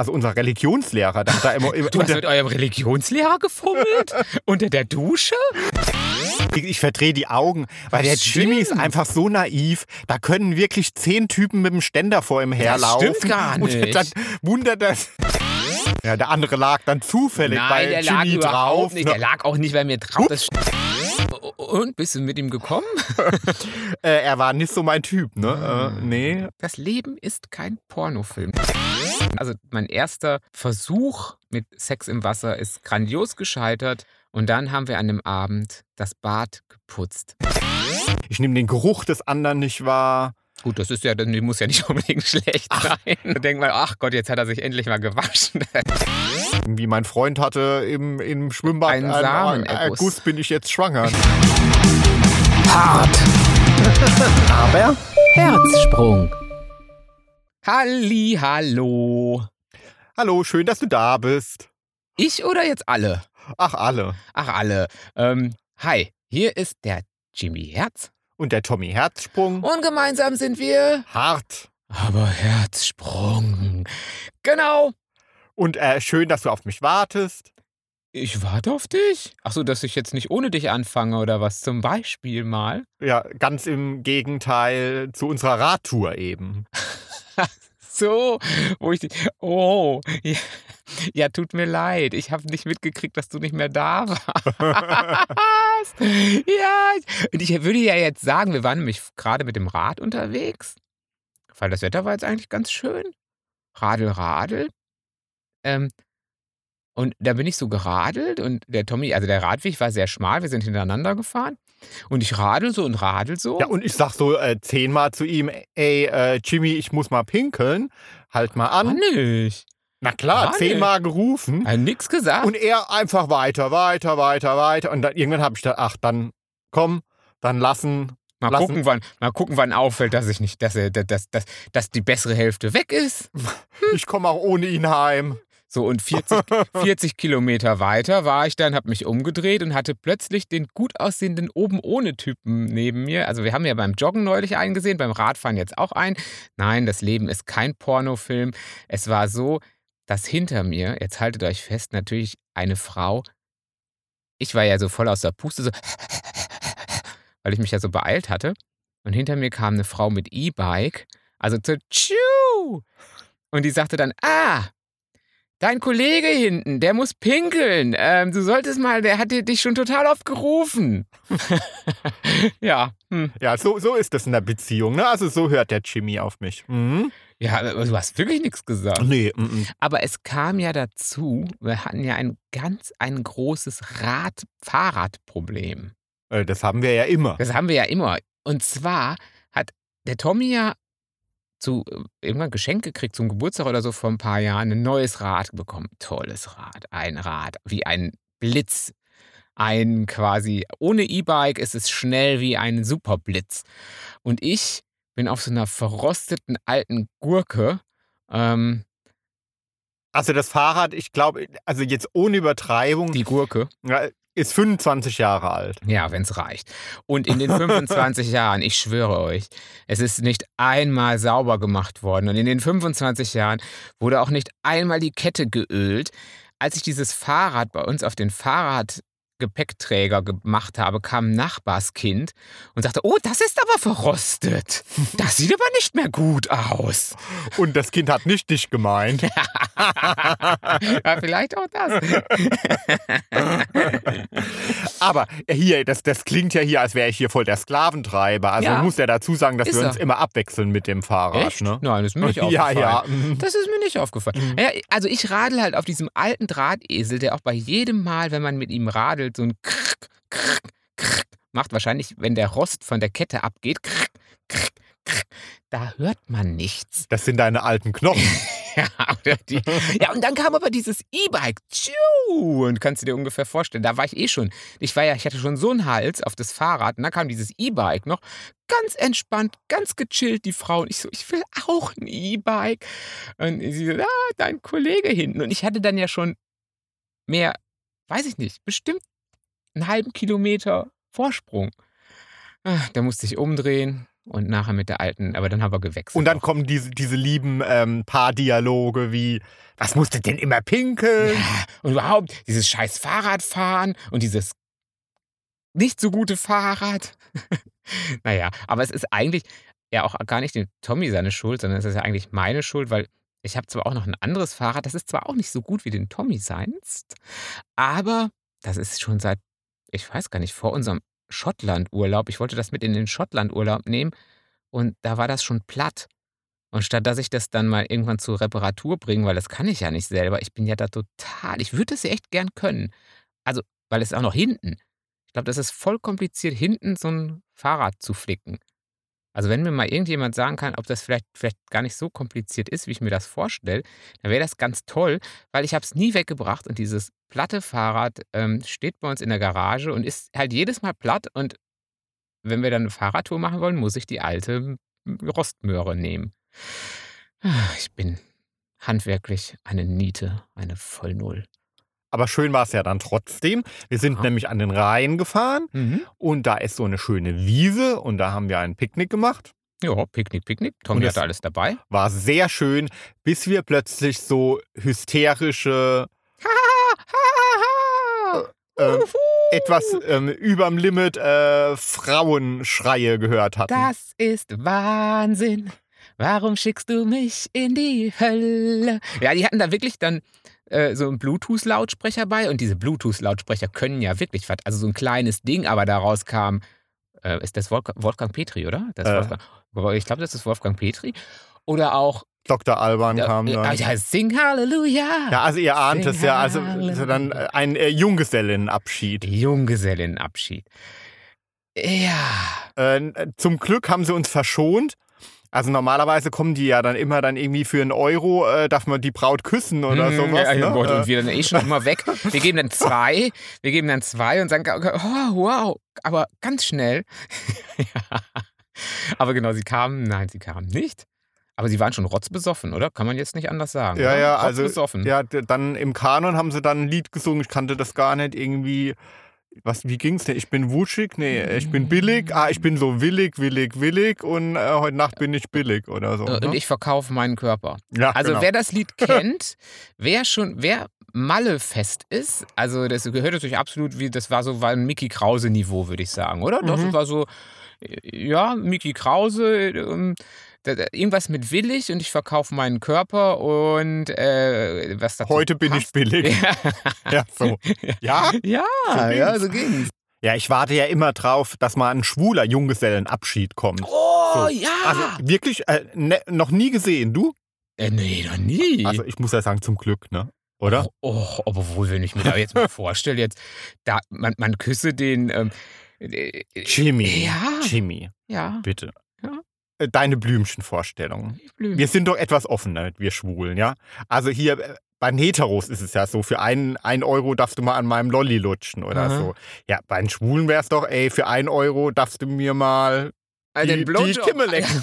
also unser Religionslehrer, der hat da immer, Du hast mit eurem Religionslehrer gefummelt? Unter der Dusche? ich, ich verdrehe die Augen, weil der stimmt. Jimmy ist einfach so naiv. Da können wirklich zehn Typen mit dem Ständer vor ihm herlaufen. stimmt gar Und nicht. dann wundert das. Ja, der andere lag dann zufällig bei Nein, der lag Jimmy überhaupt drauf. nicht. Der lag auch nicht bei mir drauf. Und bist du mit ihm gekommen? Äh, er war nicht so mein Typ, ne? Äh, nee. Das Leben ist kein Pornofilm. Also mein erster Versuch mit Sex im Wasser ist grandios gescheitert. Und dann haben wir an dem Abend das Bad geputzt. Ich nehme den Geruch des anderen nicht wahr. Gut, das ist ja, das muss ja nicht unbedingt schlecht sein. Da denkt man, ach Gott, jetzt hat er sich endlich mal gewaschen. Wie mein Freund hatte im, im Schwimmbad Einen einen Samenerguss. Erguss, bin ich jetzt schwanger. Hart. Aber Herzsprung. Halli, hallo. Hallo, schön, dass du da bist. Ich oder jetzt alle? Ach, alle. Ach, alle. Ähm, hi, hier ist der Jimmy Herz. Und der Tommy Herzsprung. Und gemeinsam sind wir. Hart. Aber Herzsprung. Genau. Und äh, schön, dass du auf mich wartest. Ich warte auf dich. Ach so, dass ich jetzt nicht ohne dich anfange oder was? Zum Beispiel mal. Ja, ganz im Gegenteil zu unserer Radtour eben. So, wo ich die. Oh, ja, ja tut mir leid. Ich habe nicht mitgekriegt, dass du nicht mehr da warst. ja, und ich würde ja jetzt sagen, wir waren nämlich gerade mit dem Rad unterwegs, weil das Wetter war jetzt eigentlich ganz schön. Radel, Radel. Ähm, und da bin ich so geradelt und der Tommy, also der Radweg war sehr schmal, wir sind hintereinander gefahren. Und ich radel so und radel so. Ja, und ich sag so äh, zehnmal zu ihm, ey, äh, Jimmy, ich muss mal pinkeln. Halt mal an. nicht. Na klar, zehnmal gerufen. Hat nix gesagt. Und er einfach weiter, weiter, weiter, weiter. Und dann, irgendwann habe ich gedacht, ach, dann komm, dann lassen. Mal Lassen- gucken, wann, mal gucken, wann auffällt, dass ich nicht, dass, er, dass, dass, dass die bessere Hälfte weg ist. Ich komme auch ohne ihn heim. So, und 40, 40 Kilometer weiter war ich dann, habe mich umgedreht und hatte plötzlich den gut aussehenden oben ohne Typen neben mir. Also wir haben ja beim Joggen neulich einen gesehen, beim Radfahren jetzt auch einen. Nein, das Leben ist kein Pornofilm. Es war so, dass hinter mir, jetzt haltet euch fest, natürlich eine Frau, ich war ja so voll aus der Puste, so, weil ich mich ja so beeilt hatte. Und hinter mir kam eine Frau mit E-Bike, also zu Tschu. Und die sagte dann, ah, dein Kollege hinten, der muss pinkeln. Ähm, du solltest mal, der hat dich schon total oft gerufen. ja, hm. Ja, so, so ist das in der Beziehung. Ne? Also so hört der Jimmy auf mich. Mhm. ja, du hast wirklich nichts gesagt. Nee, mhm. Aber es kam ja dazu, wir hatten ja ein ganz, ein großes Rad-Fahrrad-Problem. Äh, das haben wir ja immer. Das haben wir ja immer. Und zwar hat der Tommy ja zu äh, irgendwann Geschenk gekriegt zum Geburtstag oder so vor ein paar Jahren ein neues Rad bekommen. Tolles Rad. Ein Rad wie ein Blitz. Ein quasi, ohne E-Bike ist es schnell wie ein Superblitz. Und ich bin auf so einer verrosteten alten Gurke. Ähm, Also das Fahrrad, ich glaube, also jetzt ohne Übertreibung, die Gurke. ja, ist 25 Jahre alt. Ja, wenn es reicht. Und in den 25 Jahren, ich schwöre euch, es ist nicht einmal sauber gemacht worden. Und in den 25 Jahren wurde auch nicht einmal die Kette geölt. Als ich dieses Fahrrad bei uns auf den Fahrradgepäckträger gemacht habe, kam ein Nachbarskind und sagte, oh, das ist aber verrostet. Das sieht aber nicht mehr gut aus. Und das Kind hat nicht dich gemeint. ja, vielleicht auch das. Aber hier, das, das klingt ja hier, als wäre ich hier voll der Sklaventreiber. Also Ja. man muss ja dazu sagen, dass Ist wir er. uns immer abwechseln mit dem Fahrrad. Echt? Ne? Nein, das ist mir nicht ja, aufgefallen. ja. mhm. Das ist mir nicht aufgefallen. Ja, also ich radel halt auf diesem alten Drahtesel, der auch bei jedem Mal, wenn man mit ihm radelt, so ein Krrk, Krrk, Krrk macht. Wahrscheinlich, wenn der Rost von der Kette abgeht. Krrk, Krrk, Krrk, da hört man nichts. Das sind deine alten Knochen. Ja, die, ja, und dann kam aber dieses E-Bike. Und kannst du dir ungefähr vorstellen, da war ich eh schon. Ich war ja, ich hatte schon so einen Hals auf das Fahrrad und dann kam dieses E-Bike noch. Ganz entspannt, ganz gechillt, die Frau. Und ich so, ich will auch ein E-Bike. Und sie so, ah, dein Kollege hinten. Und ich hatte dann ja schon mehr, weiß ich nicht, bestimmt einen halben Kilometer Vorsprung. Ah, Da musste ich umdrehen und nachher mit der alten, aber dann haben wir gewechselt. Und dann kommen diese, diese lieben ähm, Paardialoge wie, Was musst du denn immer pinkeln? Ja, und überhaupt dieses scheiß Fahrradfahren und dieses nicht so gute Fahrrad. naja, aber es ist eigentlich ja auch gar nicht dem Tommy seine Schuld, sondern es ist ja eigentlich meine Schuld, weil ich habe zwar auch noch ein anderes Fahrrad, das ist zwar auch nicht so gut wie den Tommy seins, aber das ist schon seit, ich weiß gar nicht, vor unserem Schottland-Urlaub. Ich wollte das mit in den Schottland-Urlaub nehmen und da war das schon platt. Und statt dass ich das dann mal irgendwann zur Reparatur bringe, weil das kann ich ja nicht selber, ich bin ja da total, ich würde es ja echt gern können. Also, weil es auch noch hinten. Ich glaube, das ist voll kompliziert, hinten so ein Fahrrad zu flicken. Also, wenn mir mal irgendjemand sagen kann, ob das vielleicht, vielleicht gar nicht so kompliziert ist, wie ich mir das vorstelle, dann wäre das ganz toll, weil ich habe es nie weggebracht und dieses platte Fahrrad ähm, steht bei uns in der Garage und ist halt jedes Mal platt. Und wenn wir dann eine Fahrradtour machen wollen, muss ich die alte Rostmöhre nehmen. Ah, Ich bin handwerklich eine Niete, eine Vollnull. Aber schön war es ja dann trotzdem. Wir sind Ja. nämlich an den Rhein gefahren Mhm. und da ist so eine schöne Wiese und da haben wir ein Picknick gemacht. Ja, Picknick, Picknick. Tommy hatte alles dabei. War sehr schön, bis wir plötzlich so hysterische, ähm, etwas ähm, überm Limit äh, Frauenschreie gehört hatten. Das ist Wahnsinn. Warum schickst du mich in die Hölle? Ja, die hatten da wirklich dann äh, so einen Bluetooth-Lautsprecher bei und diese Bluetooth-Lautsprecher können ja wirklich was. Also so ein kleines Ding, aber daraus kam, äh, ist das Wolfgang, Wolfgang Petri, oder? Äh. Wolfgang, ich glaube, das ist Wolfgang Petri. Oder auch, Dr. Alban ja, kam äh, dann. ja, Sing Halleluja. Ja, also ihr ahnt Sing es ja, also Halleluja. so dann äh, ein äh, Junggesellenabschied. Junggesellenabschied. Ja. Äh, zum Glück haben sie uns verschont. Also normalerweise kommen die ja dann immer dann irgendwie für einen Euro, äh, darf man die Braut küssen oder Mm, sowas. Ja, ja, ne? Gott, Äh, und wir dann eh schon immer weg. Wir geben dann zwei, wir geben dann zwei und sagen, oh, wow, aber ganz schnell. ja. Aber genau, sie kamen, nein, sie kamen nicht. Aber sie waren schon rotzbesoffen, oder? Kann man jetzt nicht anders sagen. Ja, oder? ja, also, Rotzbesoffen. ja, dann im Kanon haben sie dann ein Lied gesungen. Ich kannte das gar nicht irgendwie. Was, wie ging's denn? Ich bin wutschig? Nee, ich bin billig. Ah, ich bin so willig, willig, willig und äh, heute Nacht bin ich billig oder so. Äh, Und ne? ich verkaufe meinen Körper. ja, Also genau. wer das Lied kennt, wer schon, wer Malle-fest ist, also das gehört natürlich absolut wie, das war so war ein Mickey Krause-Niveau, würde ich sagen, oder? Doch, Mhm. das war so, ja, Mickey Krause, ähm, irgendwas mit willig und ich verkaufe meinen Körper und äh, was dazu Heute bin ich passt. billig. Ja, Ja, so. Ja? ja, So ja, so ging's. Ja, ich warte ja immer drauf, dass mal ein schwuler Junggesellenabschied kommt. Oh, So. ja. Also wirklich äh, ne, noch nie gesehen, du? äh, nee, noch nie. Also ich muss ja sagen, zum Glück, ne? Oder? Oh, oh, obwohl, wenn ich mir da jetzt mal vorstelle, jetzt, da, man, man küsse den. Ähm, äh, Jimmy. Ja. Jimmy, Ja, bitte. Ja. Äh, Deine Blümchenvorstellung. Blüten. Wir sind doch etwas offener, wir Schwulen, ja? Also hier äh, bei den Heteros ist es ja so, für einen, einen Euro darfst du mal an meinem Lolli lutschen oder Aha. so. Ja, bei den Schwulen wäre es doch, ey, für einen Euro darfst du mir mal Äh, die, die. Kimme lecken.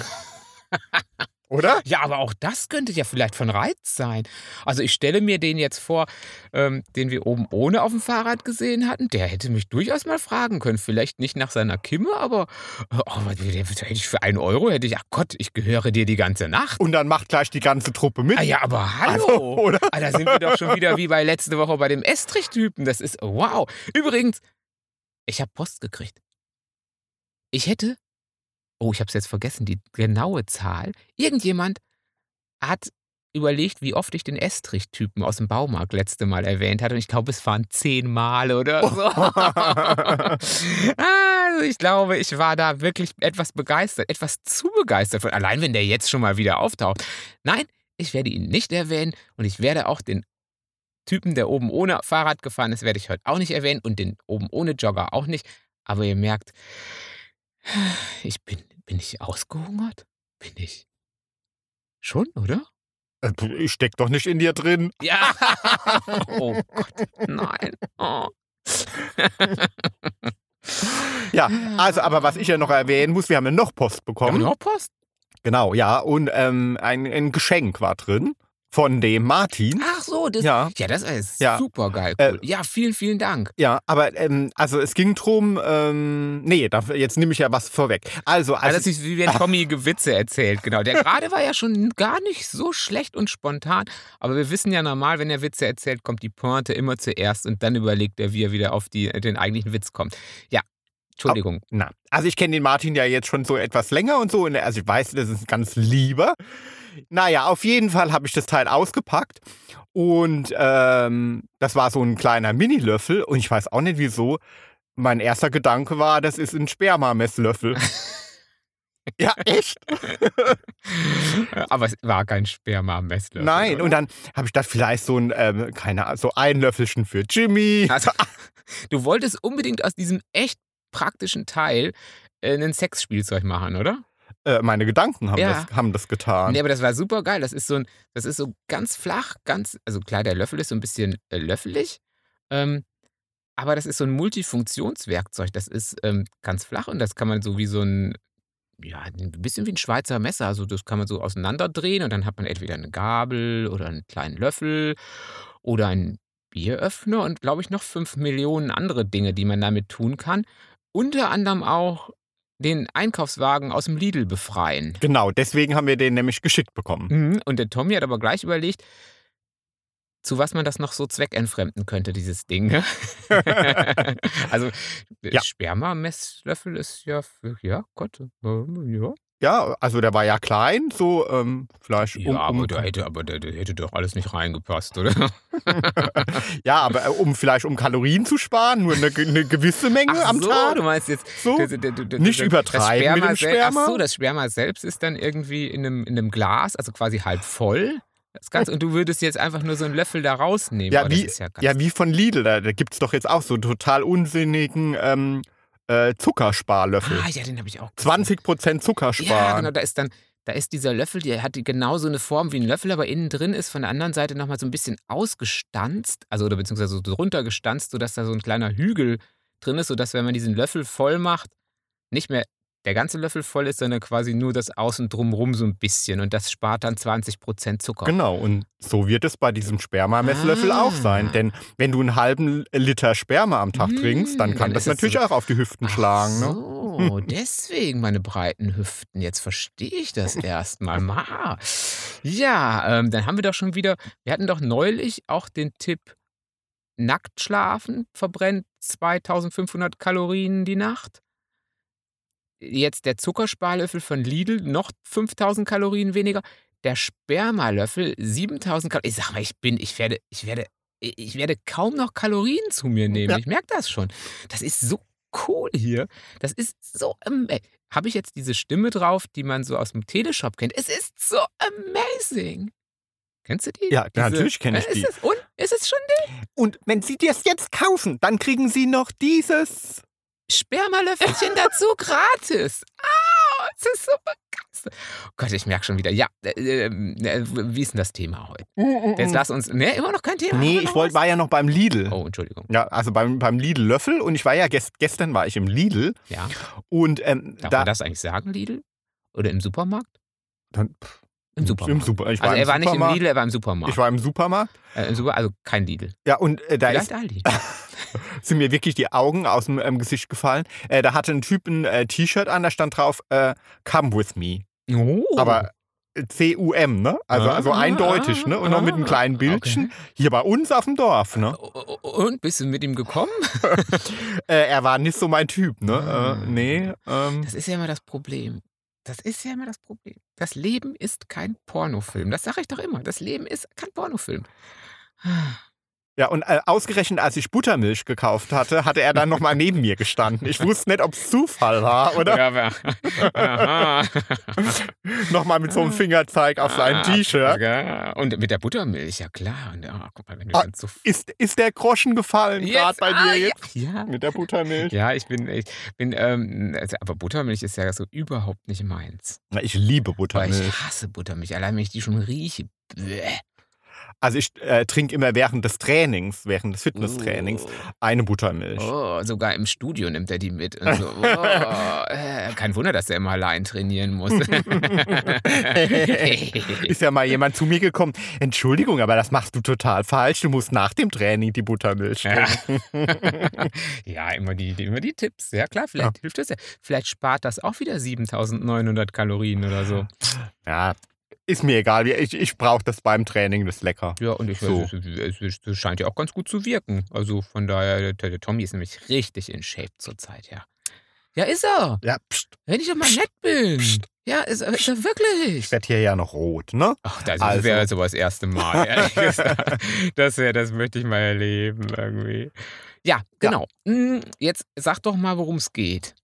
Oder? Ja, aber auch das könnte ja vielleicht von Reiz sein. Also ich stelle mir den jetzt vor, ähm, den wir oben ohne auf dem Fahrrad gesehen hatten. Der hätte mich durchaus mal fragen können. Vielleicht nicht nach seiner Kimme, aber äh, oh, hätte ich für einen Euro, hätte ich, ach Gott, ich gehöre dir die ganze Nacht. Und dann macht gleich die ganze Truppe mit. Ah ja, aber hallo. Also, oder? Ah, da sind wir doch schon wieder wie bei letzte Woche bei dem Estrich-Typen. Das ist wow. Übrigens, ich habe Post gekriegt. Ich hätte, oh, ich habe es jetzt vergessen, die genaue Zahl. Irgendjemand hat überlegt, wie oft ich den Estrich-Typen aus dem Baumarkt letzte Mal erwähnt hatte. Und ich glaube, es waren zehn Male oder so. also ich glaube, ich war da wirklich etwas begeistert, etwas zu begeistert. Von, allein wenn der jetzt schon mal wieder auftaucht. Nein, ich werde ihn nicht erwähnen und ich werde auch den Typen, der oben ohne Fahrrad gefahren ist, werde ich heute auch nicht erwähnen und den oben ohne Jogger auch nicht. Aber ihr merkt, ich bin, bin ich ausgehungert? Bin ich? Schon, oder? Äh, Ich steck doch nicht in dir drin. Ja. Oh Gott, nein. Oh. Ja, also, aber was ich ja noch erwähnen muss, wir haben ja noch Post Haben wir bekommen. noch Post? Genau, ja. Und ähm, ein, ein Geschenk war drin von dem Martin. Ach so, das, Ja. ja. das ist Ja. super geil. Äh, Cool. ja, vielen, vielen Dank. Ja, aber ähm, also es ging drum, ähm, nee, da, jetzt nehme ich ja was vorweg. Also, Also, das ist wie wenn Tommy Gewitze erzählt, genau. Der gerade war ja schon gar nicht so schlecht und spontan, aber wir wissen ja normal, wenn er Witze erzählt, kommt die Pointe immer zuerst und dann überlegt er, wie er wieder auf die, den eigentlichen Witz kommt. Ja, Entschuldigung. Na, also ich kenne den Martin ja jetzt schon so etwas länger und so. und Also ich weiß, das ist ein ganz lieber. Naja, auf jeden Fall habe ich das Teil ausgepackt und ähm, das war so ein kleiner Mini-Löffel und ich weiß auch nicht wieso. Mein erster Gedanke war, das ist ein Sperma-Messlöffel. ja, echt? Aber es war kein Sperma-Messlöffel. Nein, oder? und dann habe ich gedacht, vielleicht so ein, ähm, keine Ahnung, so ein Löffelchen für Jimmy. Also, du wolltest unbedingt aus diesem echt praktischen Teil äh, ein Sexspielzeug machen, oder? Äh, meine Gedanken haben, Ja. das, haben das getan. Nee, aber das war super geil. Das ist so ein, das ist so ganz flach, ganz, also klar, der Löffel ist so ein bisschen äh, löffelig, ähm, aber das ist so ein Multifunktionswerkzeug. Das ist ähm, ganz flach und das kann man so wie so ein, ja, ein bisschen wie ein Schweizer Messer. Also das kann man so auseinanderdrehen und dann hat man entweder eine Gabel oder einen kleinen Löffel oder einen Bieröffner und glaube ich noch fünf Millionen andere Dinge, die man damit tun kann. Unter anderem auch den Einkaufswagen aus dem Lidl befreien. Genau, deswegen haben wir den nämlich geschickt bekommen. Mhm. Und der Tommy hat aber gleich überlegt, zu was man das noch so zweckentfremden könnte, dieses Ding. ne? also Ja. Sperma-Messlöffel ist ja, für, ja Gott, ja. Ja, also der war ja klein, so ähm, vielleicht um, Ja, aber um, der hätte, aber der, der hätte doch alles nicht reingepasst, oder? ja, aber äh, um vielleicht um Kalorien zu sparen, nur eine, eine gewisse Menge Ach am so, Tag. du meinst jetzt So, der- der- der- nicht übertreiben das mit dem Sperma. Ach so, das Sperma selbst ist dann irgendwie in einem, in einem Glas, also quasi halb voll. Das Ganze, und du würdest jetzt einfach nur so einen Löffel da rausnehmen. Ja, das wie, ist ja ja, wie von Lidl, da, da gibt es doch jetzt auch so total unsinnigen ähm, äh, Zuckersparlöffel. Ah, ja, den habe ich auch. gesehen. 20% Zucker Ja, genau, da ist dann, da ist dieser Löffel, der hat die genauso eine Form wie ein Löffel, aber innen drin ist von der anderen Seite nochmal so ein bisschen ausgestanzt, also oder beziehungsweise so drunter gestanzt, sodass da so ein kleiner Hügel drin ist, sodass, wenn man diesen Löffel voll macht, nicht mehr der ganze Löffel voll ist, sondern quasi nur das Außen drumrum so ein bisschen und das spart dann 20% Zucker. Genau, und so wird es bei diesem Sperma-Messlöffel auch sein. Ah. Denn wenn du einen halben Liter Sperma am Tag Mm, trinkst, dann kann dann das natürlich so- auch auf die Hüften schlagen. Ne? So, deswegen meine breiten Hüften. Jetzt verstehe ich das erstmal. Ma. Ja, ähm, dann haben wir doch schon wieder, wir hatten doch neulich auch den Tipp, nackt schlafen verbrennt 2500 Kalorien die Nacht. Jetzt der Zuckersparlöffel von Lidl, noch 5000 Kalorien weniger. Der Spermalöffel 7000 Kalorien. Ich sag mal, ich bin, ich werde, ich werde, ich werde kaum noch Kalorien zu mir nehmen. Ja. Ich merke das schon. Das ist so cool hier. Das ist so. Habe ich jetzt diese Stimme drauf, die man so aus dem Teleshop kennt? Es ist so amazing. Kennst du die? Ja, natürlich kenn ich Äh, die. Ist es, und? Ist es schon Und wenn Sie das jetzt kaufen, dann kriegen Sie noch dieses. Spermalöffelchen dazu gratis. Ah, es ist so begeistert. Oh Gott, ich merke schon wieder. Ja, äh, äh, wie ist denn das Thema heute? Jetzt lass uns. Ne, immer noch kein Thema. Nee, ich was? war ja noch beim Lidl. Oh, Entschuldigung. Ja, also beim, beim Lidl-Löffel und ich war ja gest, gestern war ich im Lidl Ja. und ähm, Darf da man das eigentlich sagen, Lidl? Oder im Supermarkt? Dann, Im Supermarkt. Im Super, ich war also im er war nicht im Supermarkt. Lidl, er war im Supermarkt. Ich war im Supermarkt. äh, im Super, also kein Lidl. Ja, und äh, da Vielleicht ist, Aldi. sind mir wirklich die Augen aus dem ähm, Gesicht gefallen. Äh, da hatte ein Typ ein äh, T-Shirt an, da stand drauf, äh, come with me. Oh. Aber äh, C-U-M, ne? Also, also Ah, eindeutig, ne? Und noch mit einem ah, kleinen Bildchen. Hier bei uns auf dem Dorf, ne? Und bist du mit ihm gekommen? Äh, er war nicht so mein Typ, ne? Ah. Äh, nee. Ähm, Das ist ja immer das Problem. Das ist ja immer das Problem. Das Leben ist kein Pornofilm. Das sage ich doch immer. Das Leben ist kein Pornofilm. Ja, und äh, ausgerechnet, als ich Buttermilch gekauft hatte, hatte er dann nochmal neben mir gestanden. Ich wusste nicht, ob es Zufall war oder Ja, aber, nochmal mit so einem Fingerzeig auf sein Ah, T-Shirt. ja. Und mit der Buttermilch, ja klar. Und, ah, guck mal, wenn du Ah, so Ist, ist der Groschen gefallen gerade bei ah, dir jetzt? Ja. Mit der Buttermilch? Ja, ich bin, ich bin, ähm, also, aber Buttermilch ist ja so überhaupt nicht meins. Ich liebe Buttermilch. ich hasse Buttermilch. Allein wenn ich die schon rieche. Bäh. Also ich äh, trinke immer während des Trainings, während des Fitnesstrainings, Oh. eine Buttermilch. Oh, sogar im Studio nimmt er die mit. So, oh, äh, kein Wunder, dass er immer allein trainieren muss. Ist ja mal jemand zu mir gekommen. Entschuldigung, aber das machst du total falsch. Du musst nach dem Training die Buttermilch Ja. trinken. ja, immer die, immer die Tipps. Ja, klar, vielleicht hilft das ja. Vielleicht spart das auch wieder 7900 Kalorien oder so. Ja, ist mir egal. Ich, ich brauche das beim Training, das ist lecker. Ja, und ich So. es, es, es scheint ja auch ganz gut zu wirken. Also von daher, der, der Tommy ist nämlich richtig in Shape zurzeit, ja. Ja, ist er. Ja, pst, Wenn ich doch mal nett bin. Ja, ist, er- ist er wirklich. ich werde hier ja noch rot, ne? Ach, das Also. wäre so das erste Mal, ehrlich gesagt. Das, wär, das möchte ich mal erleben, irgendwie. Ja, genau. Hm, Jetzt sag doch mal, worum es geht.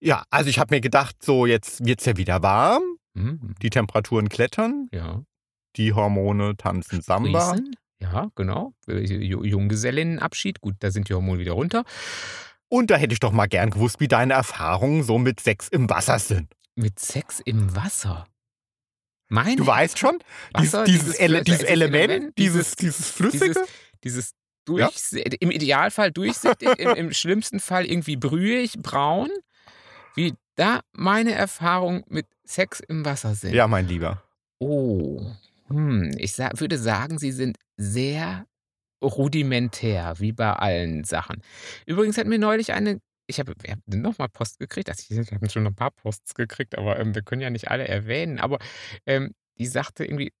Ja, also ich habe mir gedacht, so jetzt wird's ja wieder warm. Hm, Die Temperaturen klettern, Ja. die Hormone tanzen Samba. Sprießen. Ja, genau. Ju- Junggesellinnenabschied. Gut, da sind die Hormone wieder runter. Und da hätte ich doch mal gern gewusst, wie deine Erfahrungen so mit Sex im Wasser sind. Mit Sex im Wasser. Mein Du weißt schon, Wasser, dieses, dieses Ele dieses Element, Element, dieses, dieses- dieses Flüssige. dieses durch, im Idealfall durchsichtig, im, im schlimmsten Fall irgendwie brühig, braun. Wie da meine Erfahrungen mit Sex im Wasser sind. ja, mein Lieber. Oh, hm, ich sa würde sagen, sie sind sehr rudimentär, wie bei allen Sachen. Übrigens hat mir neulich eine, ich habe haben nochmal Post gekriegt, also ich wir haben schon ein paar Posts gekriegt, aber ähm, wir können ja nicht alle erwähnen, aber ähm, die sagte irgendwie,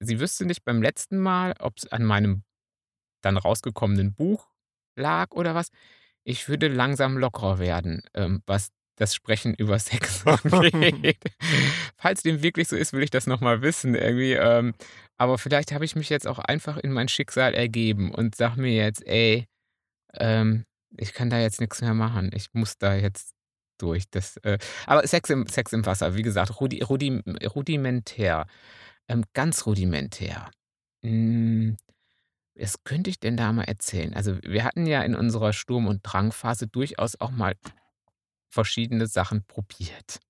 sie wüsste nicht beim letzten Mal, ob es an meinem dann rausgekommenen Buch lag oder was. Ich würde langsam lockerer werden, ähm, was das Sprechen über Sex angeht. Falls dem wirklich so ist, will ich das nochmal wissen. Irgendwie, ähm, aber vielleicht habe ich mich jetzt auch einfach in mein Schicksal ergeben und sag mir jetzt, ey, ähm, ich kann da jetzt nichts mehr machen. Ich muss da jetzt durch. Das, äh, aber Sex im, Sex im Wasser, wie gesagt, rudi, rudi, rudimentär. Ähm, ganz rudimentär. Hm, was könnte ich denn da mal erzählen? Also, wir hatten ja in unserer Sturm- und Drangphase durchaus auch mal verschiedene Sachen probiert.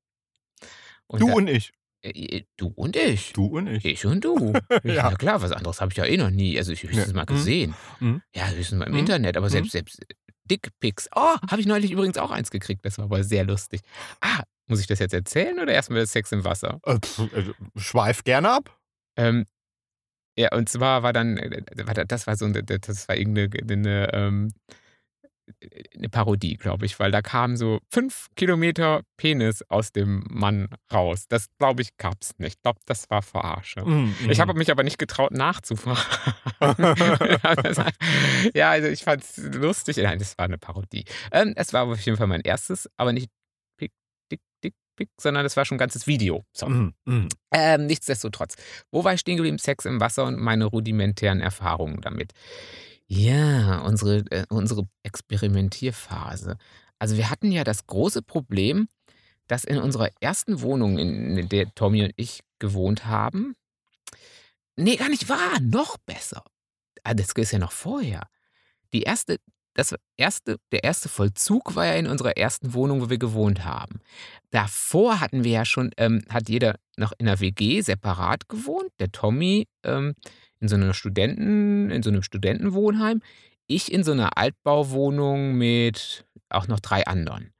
Und Du da, und ich. äh, du und ich. Du und ich. Ich und du. Ja. ja. klar, was anderes habe ich ja eh noch nie. Also ich höchstens Ja. mal Mhm. gesehen. Mhm. Ja, höchstens mal im Mhm. Internet, aber Mhm. selbst, selbst äh, Dickpics. Oh, habe ich neulich übrigens auch eins gekriegt. Das war aber sehr lustig. Ah, muss ich das jetzt erzählen oder erstmal das Sex im Wasser? Äh, pf, äh, schweif gerne ab. Ähm, ja, und zwar war dann, äh, war das war so eine, das war irgendeine eine, ähm, eine Parodie, glaube ich, weil da kam so fünf Kilometer Penis aus dem Mann raus. Das, glaube ich, gab es nicht. Ich glaube, das war Verarsche. Mm, Ich mm. habe mich aber nicht getraut nachzufragen. ja, also ich fand es lustig. Nein, das war eine Parodie. Ähm, es war auf jeden Fall mein erstes, aber nicht Pick, Dick, Dick, Pick, sondern es war schon ein ganzes Video. So. Mm. Ähm, nichtsdestotrotz. Wo war ich stehen geblieben? Sex im Wasser und meine rudimentären Erfahrungen damit. Ja, unsere, äh, unsere Experimentierphase. Also wir hatten ja das große Problem, dass in unserer ersten Wohnung, in der Tommy und ich gewohnt haben, nee, gar nicht wahr, noch besser. Ah, Das ist ja noch vorher. Die erste, das erste, der erste Vollzug war ja in unserer ersten Wohnung, wo wir gewohnt haben. Davor hatten wir ja schon, ähm, hat jeder noch in einer WG separat gewohnt. Der Tommy ähm, in so einer Studenten, in so einem Studentenwohnheim. Ich in so einer Altbauwohnung mit auch noch drei anderen.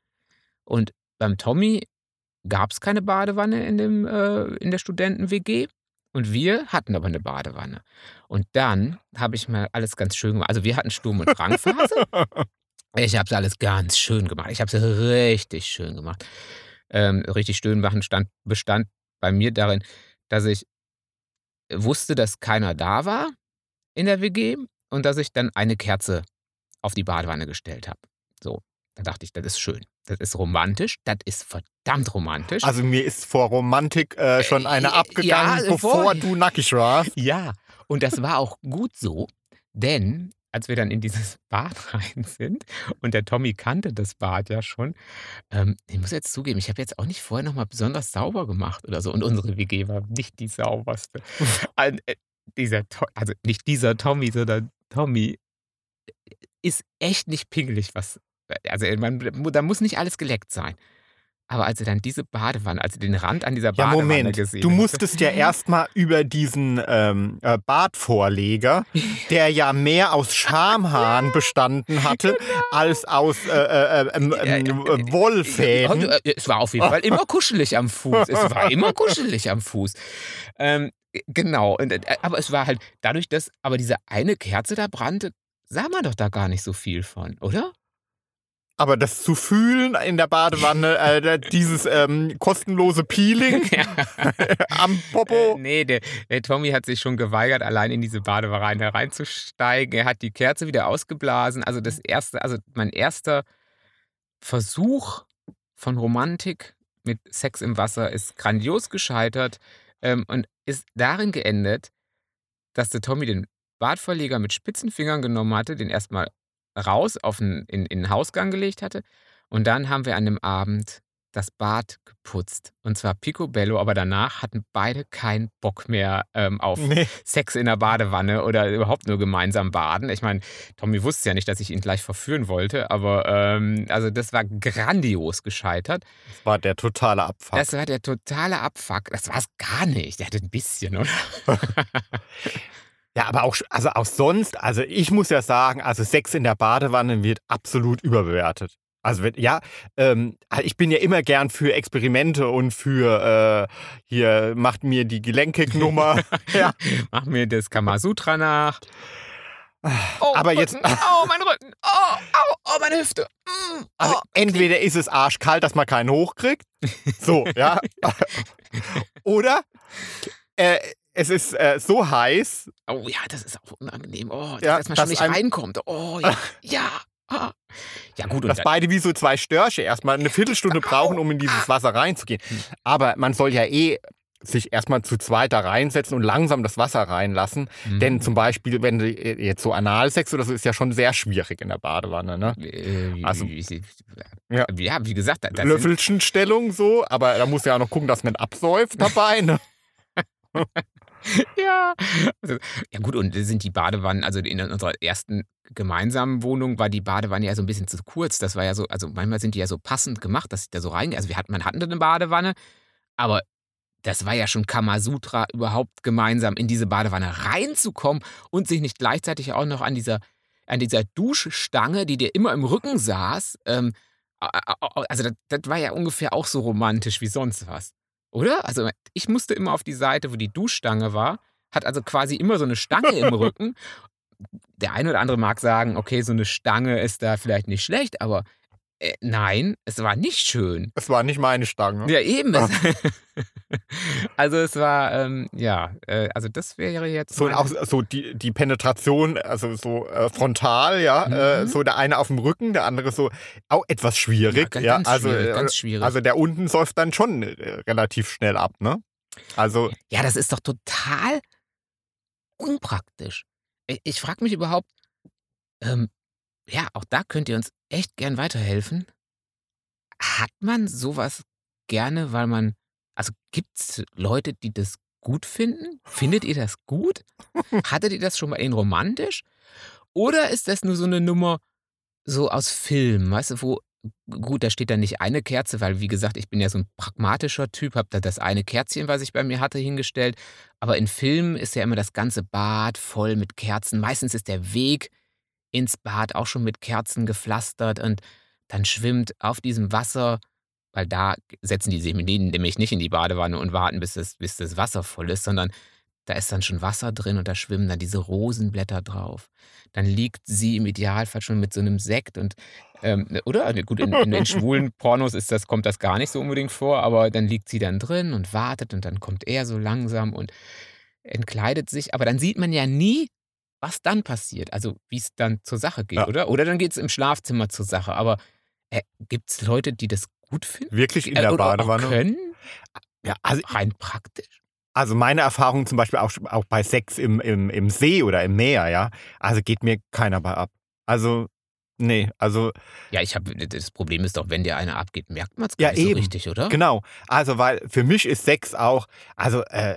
Und beim Tommy gab es keine Badewanne in, dem, äh, in der Studenten-WG. Und wir hatten aber eine Badewanne. Und dann habe ich mal alles ganz schön gemacht. Also wir hatten Sturm- und Drangphase. Ich habe es alles ganz schön gemacht. Ich habe es richtig schön gemacht. Ähm, richtig schön machen stand, bestand bei mir darin, dass ich wusste, dass keiner da war in der WG und dass ich dann eine Kerze auf die Badewanne gestellt habe. So, da dachte ich, das ist schön. Das ist romantisch. Das ist verdammt romantisch. Also mir ist vor Romantik äh, schon Äh, eine ja, abgegangen, äh, bevor vorher. du nackig warst. Ja, und das war auch gut so, denn als wir dann in dieses Bad rein sind und der Tommy kannte das Bad ja schon, ähm, ich muss jetzt zugeben, ich habe jetzt auch nicht vorher nochmal besonders sauber gemacht oder so und unsere WG war nicht die sauberste. Ein, äh, dieser, also nicht dieser Tommy, sondern Tommy ist echt nicht pingelig, was, also man, da muss nicht alles geleckt sein. Aber als er dann diese Badewanne, als er den Rand an dieser Ja, Badewanne Moment. gesehen Du musstest ja erstmal über diesen ähm, äh, Badvorleger, der ja mehr aus Schamhaaren bestanden hatte, als aus äh, äh, äh, Wollfäden. Ja, äh, Es war auf jeden Fall immer kuschelig am Fuß. Es war immer kuschelig am Fuß. Ähm, genau. Und, äh, aber es war halt dadurch, dass aber diese eine Kerze da brannte, sah man doch da gar nicht so viel von, oder? Aber das zu fühlen in der Badewanne, äh, dieses ähm, kostenlose Peeling am Popo. Äh, nee, der, der Tommy hat sich schon geweigert, allein in diese Badewanne hereinzusteigen. Er hat die Kerze wieder ausgeblasen. Also das erste, also mein erster Versuch von Romantik mit Sex im Wasser ist grandios gescheitert ähm, und ist darin geendet, dass der Tommy den Badverleger mit spitzen Fingern genommen hatte, den erstmal raus auf den, in, in den Hausgang gelegt hatte. Und dann haben wir an dem Abend das Bad geputzt. Und zwar picobello, aber danach hatten beide keinen Bock mehr ähm, auf Nee. Sex in der Badewanne oder überhaupt nur gemeinsam baden. Ich meine, Tommy wusste ja nicht, dass ich ihn gleich verführen wollte, aber ähm, also das war grandios gescheitert. Das war der totale Abfuck. Das war der totale Abfuck. Das war es gar nicht. Der hatte ein bisschen, oder? Ja, aber auch, also auch sonst, also ich muss ja sagen, also Sex in der Badewanne wird absolut überbewertet. Also ja, ähm, ich bin ja immer gern für Experimente und für äh, hier macht mir die Gelenkig-Nummer. ja. Mach mir das Kamasutra nach. Oh, Aber jetzt- Rücken. Oh, mein Rücken. Oh, oh, oh meine Hüfte. Mm, Also oh. entweder ist es arschkalt, dass man keinen hochkriegt. So, ja. Oder äh, es ist äh, so heiß, Oh ja, das ist auch unangenehm. Oh, dass, Ja, dass man dass schon nicht reinkommt. Oh ja. ja. Ah. Ja, gut. Dass beide wie so zwei Störche erstmal eine Viertelstunde brauchen, um in dieses Wasser reinzugehen. Aber man soll ja eh sich erstmal zu zweit da reinsetzen und langsam das Wasser reinlassen. Mhm. Denn zum Beispiel, wenn du äh, jetzt so Analsex oder so, ist ja schon sehr schwierig in der Badewanne. Ne? Äh, Also- ja. Ja. wie gesagt, da, das Löffelchenstellung so, aber da muss ja auch noch gucken, dass man absäuft dabei. Ne? ja. Also, ja gut, und sind die Badewannen, also in unserer ersten gemeinsamen Wohnung war die Badewanne ja so ein bisschen zu kurz. Das war ja so, also manchmal sind die ja so passend gemacht, dass ich da so rein, also wir hatten, man hatten da eine Badewanne, aber das war ja schon Kamasutra, überhaupt gemeinsam in diese Badewanne reinzukommen und sich nicht gleichzeitig auch noch an dieser, an dieser Duschstange, die dir immer im Rücken saß, ähm, also das, das war ja ungefähr auch so romantisch wie sonst was. Oder? Also ich musste immer auf die Seite, wo die Duschstange war, hat also quasi immer so eine Stange im Rücken. Der eine oder andere mag sagen, okay, so eine Stange ist da vielleicht nicht schlecht, aber äh, nein, es war nicht schön. Das war nicht meine Stange. Ja, eben. also es war, ähm, ja, äh, also das wäre jetzt. So, auch so die, die Penetration, also so äh, frontal, ja. Mhm. Äh, so der eine auf dem Rücken, der andere so auch etwas schwierig. Ja, Ja, ganz also, schwierig, äh, ganz schwierig. also der unten säuft dann schon äh, relativ schnell ab, ne? Also, Ja, das ist doch total unpraktisch. Ich, ich frage mich überhaupt, ähm, ja, auch da könnt ihr uns echt gern weiterhelfen. Hat man sowas gerne, weil man, also gibt es Leute, die das gut finden? Findet ihr das gut? Hattet ihr das schon mal in romantisch? Oder ist das nur so eine Nummer so aus Film, weißt du, wo Gut, da steht dann nicht eine Kerze, weil wie gesagt, ich bin ja so ein pragmatischer Typ, habe da das eine Kerzchen, was ich bei mir hatte, hingestellt. Aber in Filmen ist ja immer das ganze Bad voll mit Kerzen. Meistens ist der Weg ins Bad auch schon mit Kerzen gepflastert und dann schwimmt auf diesem Wasser, weil da setzen die sich nämlich nicht in die Badewanne und warten, bis das, bis das Wasser voll ist, sondern da ist dann schon Wasser drin und da schwimmen dann diese Rosenblätter drauf. Dann liegt sie im Idealfall schon mit so einem Sekt und ähm, oder? Gut, in, in den schwulen Pornos ist das, kommt das gar nicht so unbedingt vor, aber dann liegt sie dann drin und wartet und dann kommt er so langsam und entkleidet sich. Aber dann sieht man ja nie, was dann passiert. Also wie es dann zur Sache geht, Ja. oder? Oder dann geht es im Schlafzimmer zur Sache. Aber äh, gibt es Leute, die das gut finden? wirklich in Äh, der auch Badewanne. können? Ja, also, Rein praktisch. also meine Erfahrung zum Beispiel auch, auch bei Sex im, im, im See oder im Meer, ja. Also geht mir keiner bei ab. Also, nee, also Ja, ich habe das Problem ist doch, wenn dir einer abgeht, merkt man es gar Ja, nicht so eben. richtig, oder? Genau. Also, weil für mich ist Sex auch, also, äh,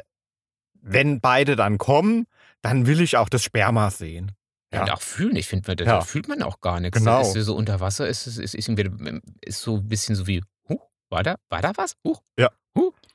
wenn beide dann kommen, dann will ich auch das Sperma sehen. Ja. Und Ja. auch fühlen. Ich finde, da, Ja. fühlt man auch gar nichts. Genau. Ist so unter Wasser ist es ist, ist, ist so ein bisschen so wie, huh, war da, war da was? Huch.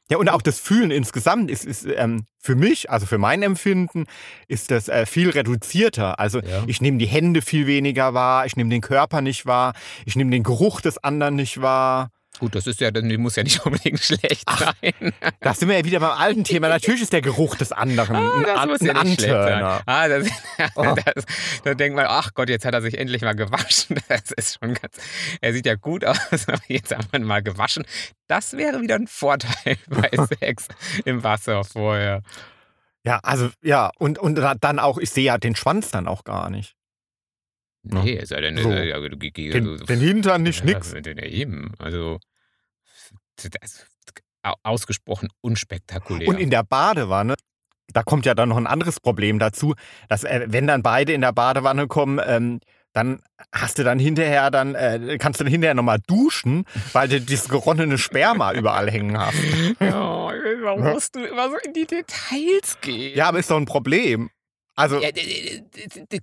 Ja, und auch das Fühlen insgesamt ist, ist ähm, für mich, also für mein Empfinden, ist das äh, viel reduzierter. Also Ja. ich nehme die Hände viel weniger wahr, ich nehme den Körper nicht wahr, ich nehme den Geruch des anderen nicht wahr. Gut, das ist ja, das muss ja nicht unbedingt schlecht sein. Da sind wir ja wieder beim alten Thema. Natürlich ist der Geruch des anderen Ah, ein, das An- muss ein ja nicht schlecht sein. Ah, das, Oh. das, da denkt man, ach Gott, jetzt hat er sich endlich mal gewaschen. Das ist schon ganz. Er sieht ja gut aus, aber jetzt wir ihn mal gewaschen. Das wäre wieder ein Vorteil bei Sex im Wasser vorher. Ja, also ja, und, und dann auch, ich sehe ja den Schwanz dann auch gar nicht. Nee, ist ja dann. So. Du- du- Den, du- den Hintern nicht, ja, nix. Eben. Also. Ausgesprochen unspektakulär. Und in der Badewanne, da kommt ja dann noch ein anderes Problem dazu, dass äh, wenn dann beide in der Badewanne kommen, ähm, dann hast du dann hinterher, dann äh, kannst du dann hinterher nochmal duschen, weil du dieses geronnene Sperma überall hängen hast. ja, warum musst du immer so in die Details gehen? Ja, aber ist doch ein Problem. Also, Ja,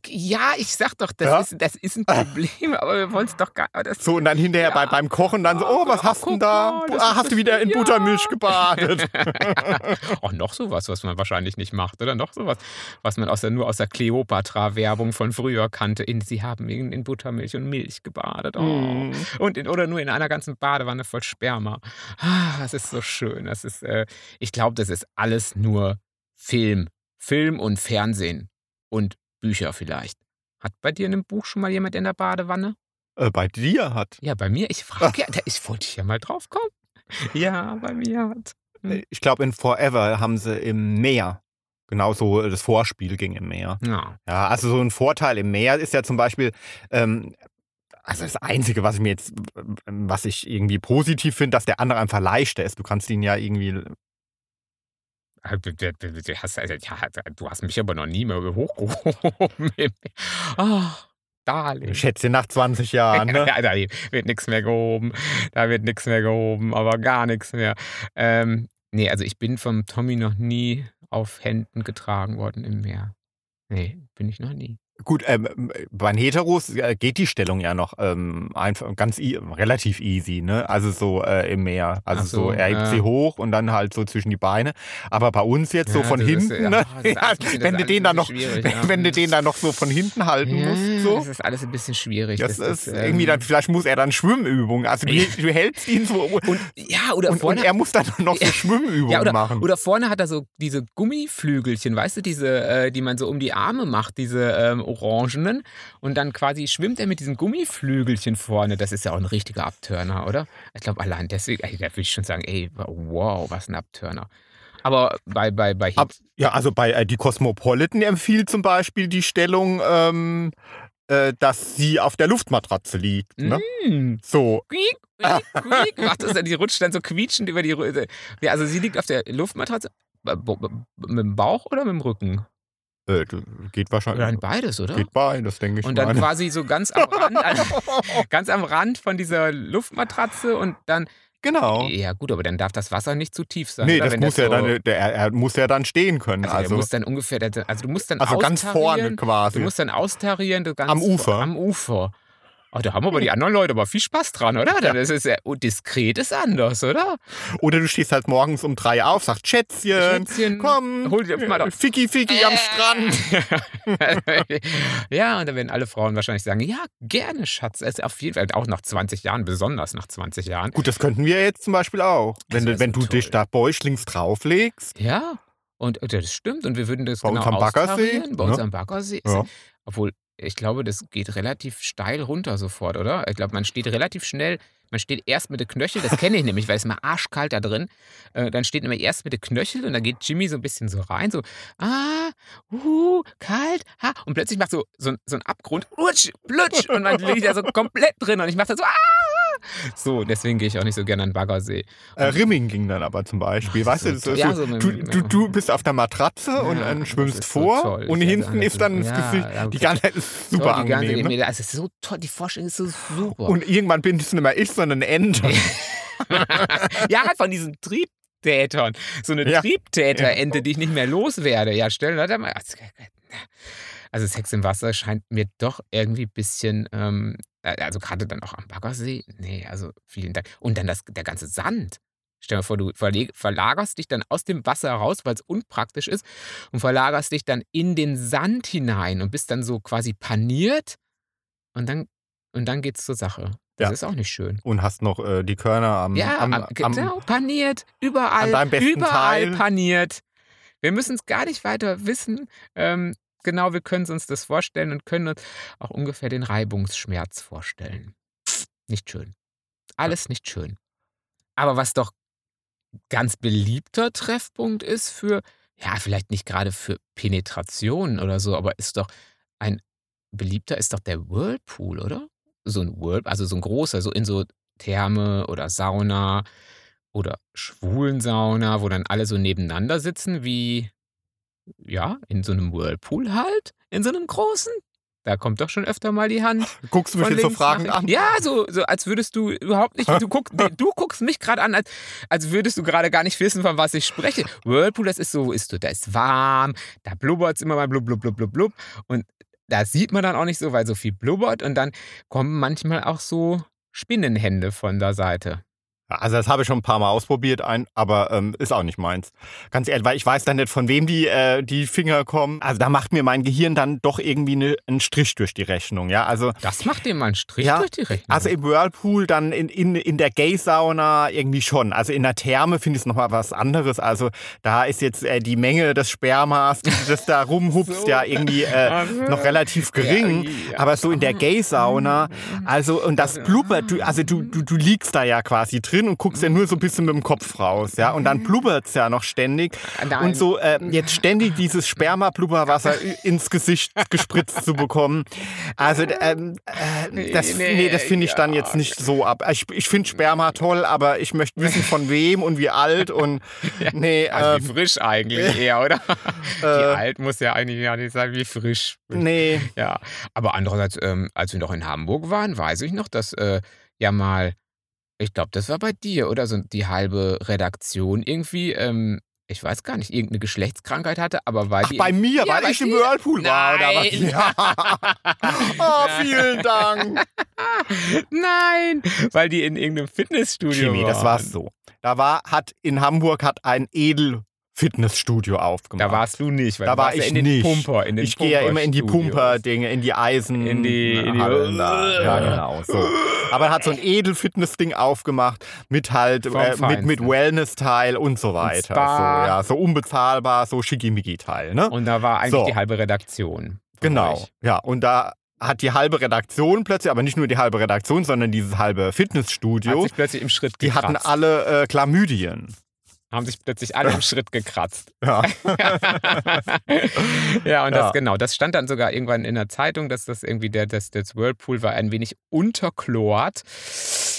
ja, ich sag doch, das, Ja? ist, das ist ein Problem, aber wir wollen es doch gar das, so und dann hinterher Ja. bei, beim Kochen dann so, oh, was Ja, hast du denn da? mal, ah, hast du wieder in. Buttermilch gebadet? Auch noch sowas, was man wahrscheinlich nicht macht, oder? Noch sowas, was man aus der, nur aus der Cleopatra-Werbung von früher kannte. In, sie haben in, in Buttermilch und Milch gebadet. Oh. Mm. Und in, oder nur in einer ganzen Badewanne voll Sperma. Ah, das ist so schön. Das ist, äh, ich glaube, das ist alles nur Film. Film und Fernsehen. Und Bücher vielleicht. Hat bei dir in einem Buch schon mal jemand in der Badewanne? Äh, bei dir hat. Ja, bei mir. Ich frage ja, ich wollte ja mal drauf kommen. Ja, bei mir hat. Hm. Ich glaube, in Forever haben sie im Meer. Genauso äh, das Vorspiel ging im Meer. Ja. Ja, also so ein Vorteil im Meer ist ja zum Beispiel, ähm, also das Einzige, was ich mir jetzt, was ich irgendwie positiv finde, dass der andere einfach leichter ist. Du kannst ihn ja irgendwie. Ah, Du, du, du, du hast, ja, du hast mich aber noch nie mehr hochgehoben. Oh, Darling. Ich schätze nach 20 Jahren. Ne? Ja, da wird nichts mehr gehoben. Da wird nichts mehr gehoben, aber gar nichts mehr. Ähm, nee, also ich bin vom Tommy noch nie auf Händen getragen worden im Meer. Nee, bin ich noch nie. Gut, ähm, bei den Heteros äh, geht die Stellung ja noch ähm, einfach ganz e relativ easy, ne? Also so äh, im Meer. Also so, so, er hebt ja. sie hoch und dann halt so zwischen die Beine. Aber bei uns jetzt so Ja, von das ist, hinten, ne? das Ja, das wenn du den dann noch, wenn du den dann noch so von hinten halten musst, so. Das ist alles ein bisschen schwierig. Das, ist ähm, irgendwie dann, vielleicht muss er dann Schwimmübungen. Also du, du hältst ihn so und, Und, ja, oder und, vorne. er muss dann noch so. Schwimmübungen oder, machen. oder vorne hat er so diese Gummiflügelchen, weißt du, diese, äh, die man so um die Arme macht, diese ähm, orangenen. Und dann quasi schwimmt er mit diesen Gummiflügelchen vorne. Das ist ja auch ein richtiger Abturner, oder? Ich glaube, allein deswegen, ey, da würde ich schon sagen, ey, wow, was ein Abturner. Aber bei, bei, bei Ab, ja, also bei äh, die Cosmopolitan empfiehlt zum Beispiel die Stellung, ähm, äh, dass sie auf der Luftmatratze liegt. Ne? Mm. So, Quiek, quiek, quiek. Macht das dann, die rutscht dann so quietschend über die Rö- Ja, also sie liegt auf der Luftmatratze. Äh, Mit dem Bauch oder mit dem Rücken? Äh, das geht Oder wahrscheinlich. in beides, oder? Geht beides, denke ich Und dann mal. quasi so ganz am Rand, ganz am Rand von dieser Luftmatratze und dann. genau. Ja, gut, aber dann darf das Wasser nicht zu tief sein. Nee, oder? das muss ja so, dann, der, er, muss ja dann stehen können. Also, Also, muss dann ungefähr, also du musst dann also ganz vorne quasi. Du musst dann austarieren, Am Ufer. Am Ufer. Oh, da haben aber die anderen Leute aber viel Spaß dran, oder? Das ist ja, und diskret ist anders, oder? Oder du stehst halt morgens um drei auf, sagst Schätzchen, Schätzchen, komm, hol dir mal äh, doch- Ficky Ficky am Strand. ja, und dann werden alle Frauen wahrscheinlich sagen, ja, gerne, Schatz. Es ist auf jeden Fall auch nach 20 Jahren, besonders nach 20 Jahren. Gut, das könnten wir jetzt zum Beispiel auch. Wenn, Also, wenn du toll. dich da bäuchlings drauflegst. Ja, und das stimmt. Und wir würden das Bei uns genau am Baggersee. Bei uns ne? am Baggersee. Ja. Obwohl, ich glaube, das geht relativ steil runter sofort, oder? Ich glaube, man steht relativ schnell, man steht erst mit den Knöchel, das kenne ich nämlich, weil es mal arschkalt da drin. Äh, dann steht immer erst mit den Knöchel und dann geht Jimmy so ein bisschen so rein, so, ah, uh, kalt, ha. Und plötzlich macht so, so, so ein Abgrund, rutsch, plutsch, und man liegt da so komplett drin und ich mache da so, ah. So, deswegen gehe ich auch nicht so gerne an den Baggersee. Äh, Rimming ging dann aber zum Beispiel. Ach, weißt das du, so- ja, so, so du, du, du bist auf der Matratze und Ja, dann das schwimmst so vor toll. und hinten ist dann das Gesicht. ja, Die okay. ganze Zeit ist super Toll, die ganze, angenehm. Ne? Das ist so toll, die Vorstellung ist so super. Und irgendwann bin ich nicht mehr ich, sondern ein Ente. ja, von diesen Triebtätern. So eine Ja. Triebtäterente, die ich nicht mehr loswerde. Ja, stell dir mal. Also Sex im Wasser scheint mir doch irgendwie ein bisschen ähm, Äh, Also gerade dann auch am Baggersee. Nee, also vielen Dank. Und dann das, der ganze Sand. Stell dir vor, du verlagerst dich dann aus dem Wasser raus, weil es unpraktisch ist, und verlagerst dich dann in den Sand hinein und bist dann so quasi paniert. Und dann, und dann geht's zur Sache. Das Ja. ist auch nicht schön. Und hast noch äh, die Körner am, Ja, am, am, genau, paniert, überall, an deinem besten überall Teil. paniert. Wir müssen es gar nicht weiter wissen. Ähm, genau, wir können uns das vorstellen und können uns auch ungefähr den Reibungsschmerz vorstellen. Nicht schön. Alles nicht schön. Aber was doch ganz beliebter Treffpunkt ist für, ja, vielleicht nicht gerade für Penetration oder so, aber ist doch ein beliebter ist doch der Whirlpool, oder? So ein Whirlpool, also so ein großer, so in so Therme oder Sauna oder Schwulensauna, wo dann alle so nebeneinander sitzen, wie, ja, in so einem Whirlpool halt, in so einem großen. Da kommt doch schon öfter mal die Hand. Guckst du mich jetzt so Fragen an? Ja, so, so als würdest du überhaupt nicht. Du, guck, du guckst mich gerade an, als, als würdest du gerade gar nicht wissen, von was ich spreche. Whirlpool, das ist so, ist so, da ist warm, da blubbert es immer mal blub, blub, blub, blub, blub. Und da sieht man dann auch nicht so, weil so viel blubbert. Und dann kommen manchmal auch so Spinnenhände von der Seite. Also das habe ich schon ein paar Mal ausprobiert, ein, aber ähm, ist auch nicht meins. Ganz ehrlich, weil ich weiß dann nicht, von wem die, äh, die Finger kommen. Also da macht mir mein Gehirn dann doch irgendwie ne, einen Strich durch die Rechnung. Ja, also Das macht dir mal einen Strich Ja, durch die Rechnung. Also im Whirlpool, dann in, in, in der Gay-Sauna irgendwie schon. Also in der Therme finde ich es nochmal was anderes. Also da ist jetzt äh, die Menge des Spermas, die das da rumhupst, So. ja irgendwie äh, noch relativ gering. Ja. Aber so in der Gay-Sauna, also und das blubbert, du, also du, du, du liegst da ja quasi drin und guckst ja nur so ein bisschen mit dem Kopf raus, ja. Und dann blubbert es ja noch ständig. Nein. Und so äh, jetzt ständig dieses Sperma-Blubberwasser ins Gesicht gespritzt zu bekommen. Also ähm, äh, das, Nee, das finde ich dann jetzt nicht so ab. Ich, ich finde Sperma toll, aber ich möchte wissen, von wem und wie alt und nee, also ähm, wie frisch eigentlich eher, oder? Äh, wie alt muss ja eigentlich ja nicht sein, wie frisch. nee. Ja, aber andererseits, ähm, als wir noch in Hamburg waren, weiß ich noch, dass äh, ja mal, ich glaube, das war bei dir, oder so die halbe Redaktion irgendwie, ähm, ich weiß gar nicht, irgendeine Geschlechtskrankheit hatte, aber weil Ach, die. bei mir, Ja, weil ich im. Whirlpool war, oder was? Nein. Ja. Oh, vielen Dank. Nein, weil die in irgendeinem Fitnessstudio Jimmy, das waren. war's so. Da war, hat in Hamburg hat ein Edel Fitnessstudio aufgemacht. Da warst du nicht, weil Da war ich in den nicht. Pumper, in den ich gehe ja immer in die. Pumper-Dinge, in die Eisen. In die- in die- Hallen da. Ja, genau. So. Aber er hat so ein Edel-Fitness-Ding aufgemacht mit halt, äh, mit, mit. Wellness-Teil und so weiter. Spa. So, ja, so unbezahlbar, so schickimicki-Teil, ne? Und da war eigentlich So. die halbe Redaktion. Genau. euch. Ja, und da hat die halbe Redaktion plötzlich, aber nicht nur die halbe Redaktion, sondern dieses halbe Hat Fitnessstudio, sich plötzlich im Schritt die gekratzt. hatten alle äh, Chlamydien. Haben sich plötzlich alle im Schritt gekratzt. Ja. ja, und das Ja. genau, das stand dann sogar irgendwann in der Zeitung, dass das irgendwie der, das, das Whirlpool war ein wenig unterchlort.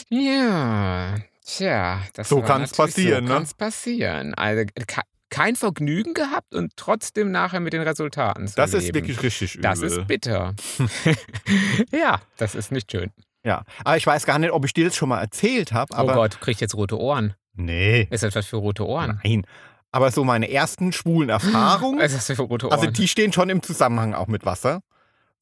Ja, tja, das So kann's natürlich- passieren, so ne? kann's passieren. Also ke- kein Vergnügen gehabt und trotzdem nachher mit den Resultaten zu Das ist leben. wirklich richtig übel. Das ist bitter. ja, das ist nicht schön. ja. Aber ich weiß gar nicht, ob ich dir das schon mal erzählt habe. oh Gott, krieg ich jetzt rote Ohren. Nee. Ist das was für rote Ohren? Nein. Aber so meine ersten schwulen Erfahrungen, Was ist das für rote Ohren? also die stehen schon im Zusammenhang auch mit Wasser.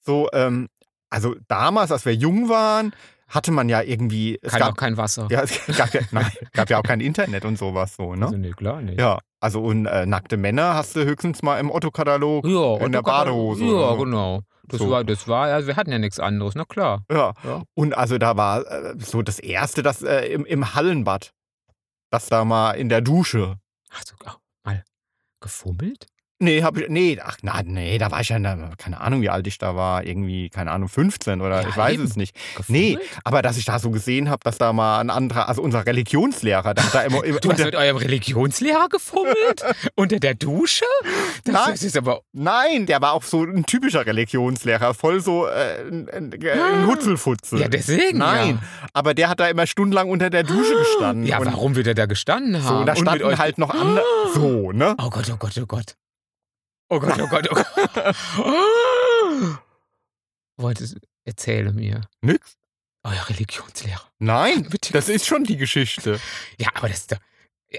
So, ähm, also damals, als wir jung waren, hatte man ja irgendwie. Es Kann gab, auch kein Wasser. ja, es gab ja, nein, gab ja auch kein Internet und sowas so, ne? Also, nee, klar nicht. Ja, also und äh, nackte Männer hast du höchstens mal im Otto-Katalog. Ja, In der Badehose Ja, so. genau. Das So. war, das war, also wir hatten ja nichts anderes, na klar. Ja. Ja. Und also da war äh, so das erste, das äh, im, im Hallenbad. Das da mal in der Dusche. Hast du auch mal gefummelt? Nee, hab ich, nee, ach na, nee, da war ich ja, keine Ahnung, wie alt ich da war, irgendwie, keine Ahnung, 15 oder Ja, ich weiß eben. es nicht. Nee, Gefummelt? aber dass ich da so gesehen habe, dass da mal ein anderer, also unser Religionslehrer, hat da immer, immer Du hast unter, mit eurem Religionslehrer gefummelt? Unter der Dusche? Das, Nein. das ist aber. Nein, der war auch so ein typischer Religionslehrer, voll so äh, ein, ein, ein Hutzelfutzel. Ja, deswegen. Nein, aber der hat da immer stundenlang unter der Dusche gestanden. Ja, ja warum wird er da gestanden haben? So, und da standen halt noch andere, so, ne? Oh Gott, oh Gott, oh Gott. Oh Gott, oh Gott, oh Gott. Wolltest, erzähle mir. Nix. Euer Religionslehrer. Nein, Bitte. das ist schon die Geschichte. Ja, aber das ist doch.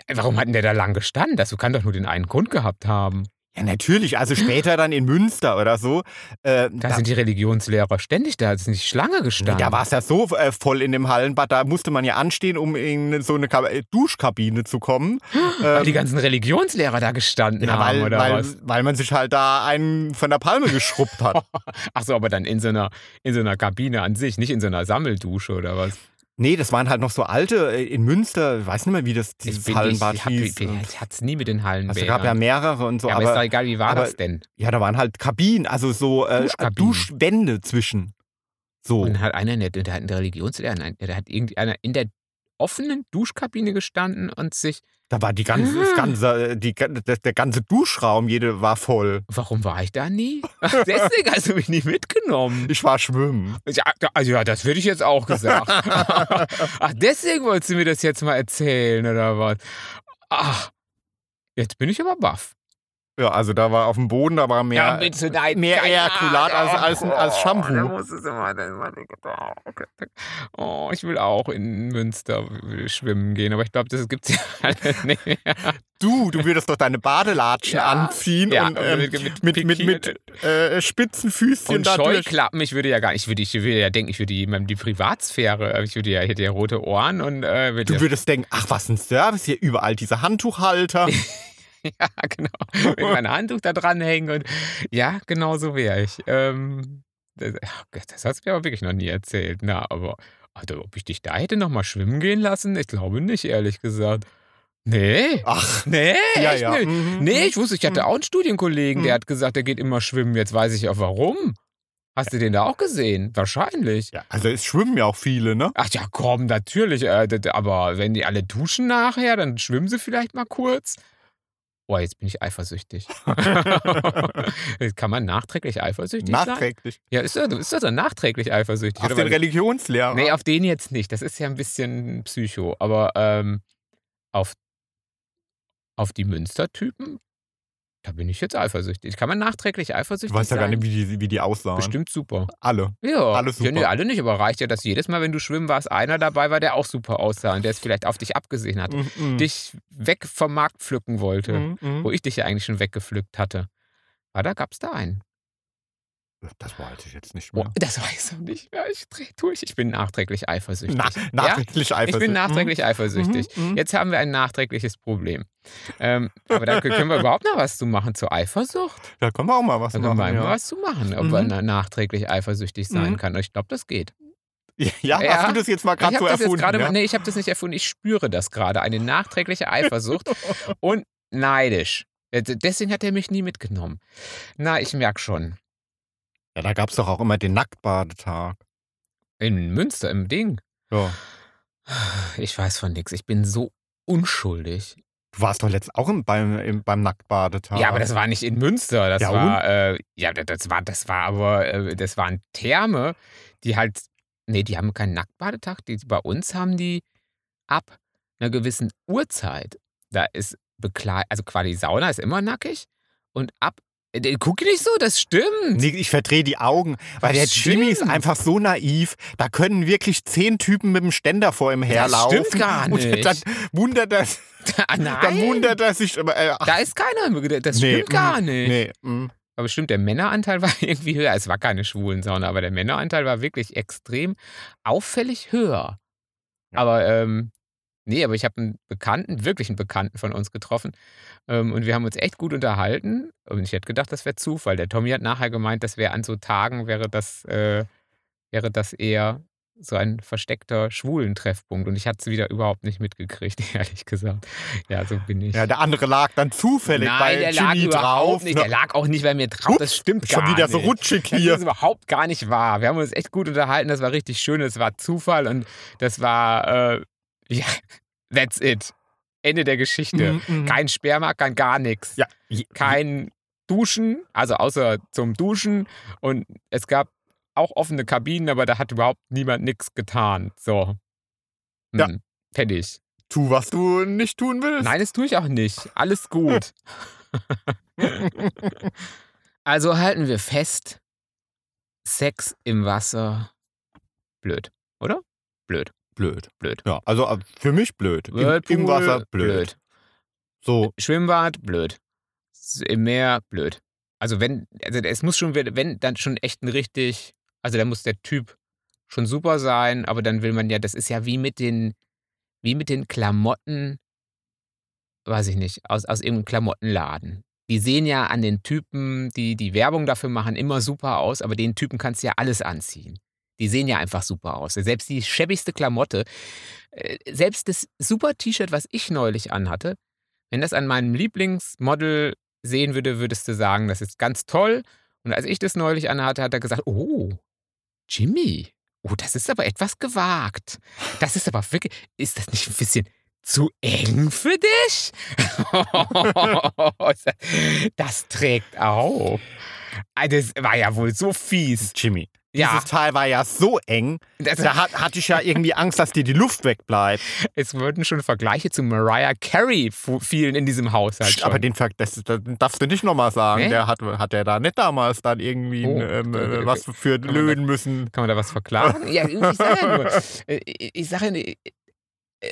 Warum hat denn der da lang gestanden? Das kann doch nur den einen Grund gehabt haben. Ja, natürlich. Also später dann in Münster oder so. Äh, Da sind die Religionslehrer ständig da, ist nicht Schlange gestanden. da war es ja so äh, voll in dem Hallenbad, da musste man ja anstehen, um in so eine Ka äh, Duschkabine zu kommen. Weil Ähm, die ganzen Religionslehrer da gestanden ja, haben, weil, oder weil, was? weil man sich halt da einen von der Palme geschrubbt hat. Achso, aber dann in so, einer, in so einer Kabine an sich, nicht in so einer Sammeldusche oder was? Nee, das waren halt noch so alte äh, in Münster, ich weiß nicht mehr, wie das dieses Hallenbad ich, hieß. ich, ich hatte es nie mit den Hallenbädern. also gab ja mehrere und so, ja, aber, ist doch aber egal, wie war aber- das denn? ja, da waren halt Kabinen, also so äh. Duschwände zwischen. So. Und hat einer, der, der hat einen Religionslehrer, der hat irgendeiner in der offenen Duschkabine gestanden und sich, Da war die ganze, das ganze, die, der, ganze Duschraum, jede war voll. warum war ich da nie? Ach, deswegen hast du mich nie mitgenommen. Ich war schwimmen. Ja, also ja, das würde ich jetzt auch gesagt. Ach, deswegen wolltest du mir das jetzt mal erzählen, oder was? Ach, jetzt bin ich aber baff. Ja, also da war auf dem Boden, da war mehr, nein, mehr Ejakulat als, Ahnung. als, als Oh, Shampoo. da muss es immer, immer oh, oh, ich will auch in Münster schwimmen gehen, aber ich glaube, das gibt's ja alle nicht. Du, du würdest doch deine Badelatschen Ja. anziehen Ja, und ähm, mit- mit, mit mit, mit, äh, spitzen Füßchen Und. Scheuklappen, ich würde ja gar nicht, ich würde, ich würde ja denken, ich würde jemandem die Privatsphäre, ich würde ja, ich hätte ja rote Ohren und äh, würde Du ja, würdest denken, ach, was ein Service hier, überall diese Handtuchhalter. ja, genau, mit meinem Handtuch da dranhängen und ja, genau so wäre ich. Ähm, das, Gott, das hast du mir aber wirklich noch nie erzählt. Na, aber also, ob ich dich da hätte noch mal schwimmen gehen lassen? Ich glaube nicht, ehrlich gesagt. Nee. Ach, Nee, ja, ja. nicht. Mhm. Nee, ich wusste, ich hatte auch einen Studienkollegen, der Mhm. hat gesagt, der geht immer schwimmen. Jetzt weiß ich auch warum. Hast du den da auch gesehen? Wahrscheinlich. Ja, also es schwimmen ja auch viele, ne? Ach ja, komm, natürlich. Äh, aber wenn die alle duschen nachher, dann schwimmen sie vielleicht mal kurz. Boah, jetzt bin ich eifersüchtig. Kann man nachträglich eifersüchtig sein? Nachträglich. Ja, ist er, ist er dann nachträglich eifersüchtig? Auf den Religionslehrer. nee, auf den jetzt nicht. Das ist ja ein bisschen Psycho. Aber ähm, auf, auf die Münstertypen, da bin ich jetzt eifersüchtig. Kann man nachträglich eifersüchtig du weißt ja sein? gar nicht, wie die, wie die aussahen. Bestimmt super. Alle. Ja, Alles ja nee, super. alle nicht, aber reicht ja, dass jedes Mal, wenn du schwimmen warst, einer dabei war, der auch super aussah und der es vielleicht auf dich abgesehen hat. Mhm, mhm. Dich weg vom Markt pflücken wollte, Mhm, mhm. wo ich dich ja eigentlich schon weggepflückt hatte. Ah, da gab es da einen. Das weiß ich jetzt nicht mehr. das weiß ich nicht mehr. Ich durch. Ich bin nachträglich eifersüchtig. Na, nachträglich ja? Ich eifersüchtig. bin nachträglich eifersüchtig. Mhm, mhm. Jetzt haben wir ein nachträgliches Problem. Ähm, aber da können wir überhaupt noch was zu machen zur Eifersucht. Da können wir auch mal was Da können wir machen. mal Ja. was zu machen, ob Mhm. man na- nachträglich eifersüchtig sein Mhm. kann. Ich glaube, das geht. Ja, ja, hast du das jetzt mal gerade so erfunden? gerade ja? nee, ich habe das nicht erfunden. Ich spüre das gerade. Eine nachträgliche Eifersucht und neidisch. Äh, Deswegen hat er mich nie mitgenommen. Na, ich merke schon. ja, da gab es doch auch immer den Nacktbadetag. In Münster, im Ding. Ja. Ich weiß von nichts. Ich bin so unschuldig. Du warst doch letzt auch im, beim, im, beim Nacktbadetag. Ja, aber das war nicht in Münster. Das Ja, war, äh, ja, das war, das war aber, äh, das waren Therme, die halt, nee, die haben keinen Nacktbadetag. Die, bei uns haben die ab einer gewissen Uhrzeit, da ist bekleidet, also quasi Sauna ist immer nackig und ab, guck nicht so, das stimmt. Nee, ich verdrehe die Augen, weil der Stimmt. Jimmy ist einfach so naiv. Da können wirklich zehn Typen mit dem Ständer vor ihm herlaufen. stimmt gar Und nicht. dann wundert er, Ah, Nein, dann wundert er sich. aber, Äh, da ist keiner, das nee, stimmt gar mm, nicht. Nee, mm. Aber stimmt, der Männeranteil war irgendwie höher. Es war keine Schwulensauna, aber der Männeranteil war wirklich extrem auffällig höher. Aber, ähm, nee, aber ich habe einen Bekannten, wirklich einen Bekannten von uns getroffen. Ähm, und wir haben uns echt gut unterhalten. Und ich hätte gedacht, das wäre Zufall. Der Tommy hat nachher gemeint, das wäre an so Tagen, wäre das, äh, wäre das eher so ein versteckter Schwulentreffpunkt. Und ich hatte es wieder überhaupt nicht mitgekriegt, ehrlich gesagt. Ja, so bin ich. Ja, der andere lag dann zufällig Nein, bei der lag Jimmy überhaupt drauf. nicht. ne? Der lag auch nicht bei mir drauf. Ups, das stimmt Schon gar wieder so nicht. rutschig Das hier. ist überhaupt gar nicht wahr. Wir haben uns echt gut unterhalten. Das war richtig schön. Das war Zufall und das war, äh, ja, that's it. Ende der Geschichte. Mm, mm. Kein Sperma, kein gar nichts. Ja, Kein Duschen, also außer zum Duschen. Und es gab auch offene Kabinen, aber da hat überhaupt niemand nichts getan. So. Ja. Hm, Kenn ich. tu, was du nicht tun willst. Nein, das tue ich auch nicht. Alles gut. also halten wir fest, Sex im Wasser, blöd, oder? Blöd, Blöd. blöd. Ja, also äh, für mich blöd. Im, Whirlpool, Im Wasser blöd. So, Schwimmbad, blöd. Im Meer blöd. Also wenn, also es muss schon, wenn, dann schon echt ein richtig, also da muss der Typ schon super sein, aber dann will man ja, das ist ja wie mit den, wie mit den Klamotten, weiß ich nicht, aus, aus irgendeinem Klamottenladen. Die sehen ja an den Typen, die die Werbung dafür machen, immer super aus, aber den Typen kannst du ja alles anziehen. Die sehen ja einfach super aus. Selbst die schäbigste Klamotte, äh, selbst das super T-Shirt, was ich neulich anhatte, wenn das an meinem Lieblingsmodel sehen würde, würdest du sagen, das ist ganz toll. Und als ich das neulich anhatte, hat er gesagt, oh, Jimmy, oh, das ist aber etwas gewagt. Das ist aber wirklich, ist das nicht ein bisschen zu eng für dich? das trägt auf. Das war ja wohl so fies. Jimmy. Ja. Dieses Teil war ja so eng, da hat, hatte ich ja irgendwie Angst, dass dir die Luft wegbleibt. es wurden schon Vergleiche zu Mariah Carey fielen in diesem Haushalt. Schon. Aber den Ver- das, das darfst du nicht nochmal sagen. Nee? Der hat, hat der da nicht damals dann irgendwie Oh, ähm, okay, äh, was für man löhnen müssen. Kann man da was verklagen? ja, ich sage ja nur. äh, Ich sage ja, äh,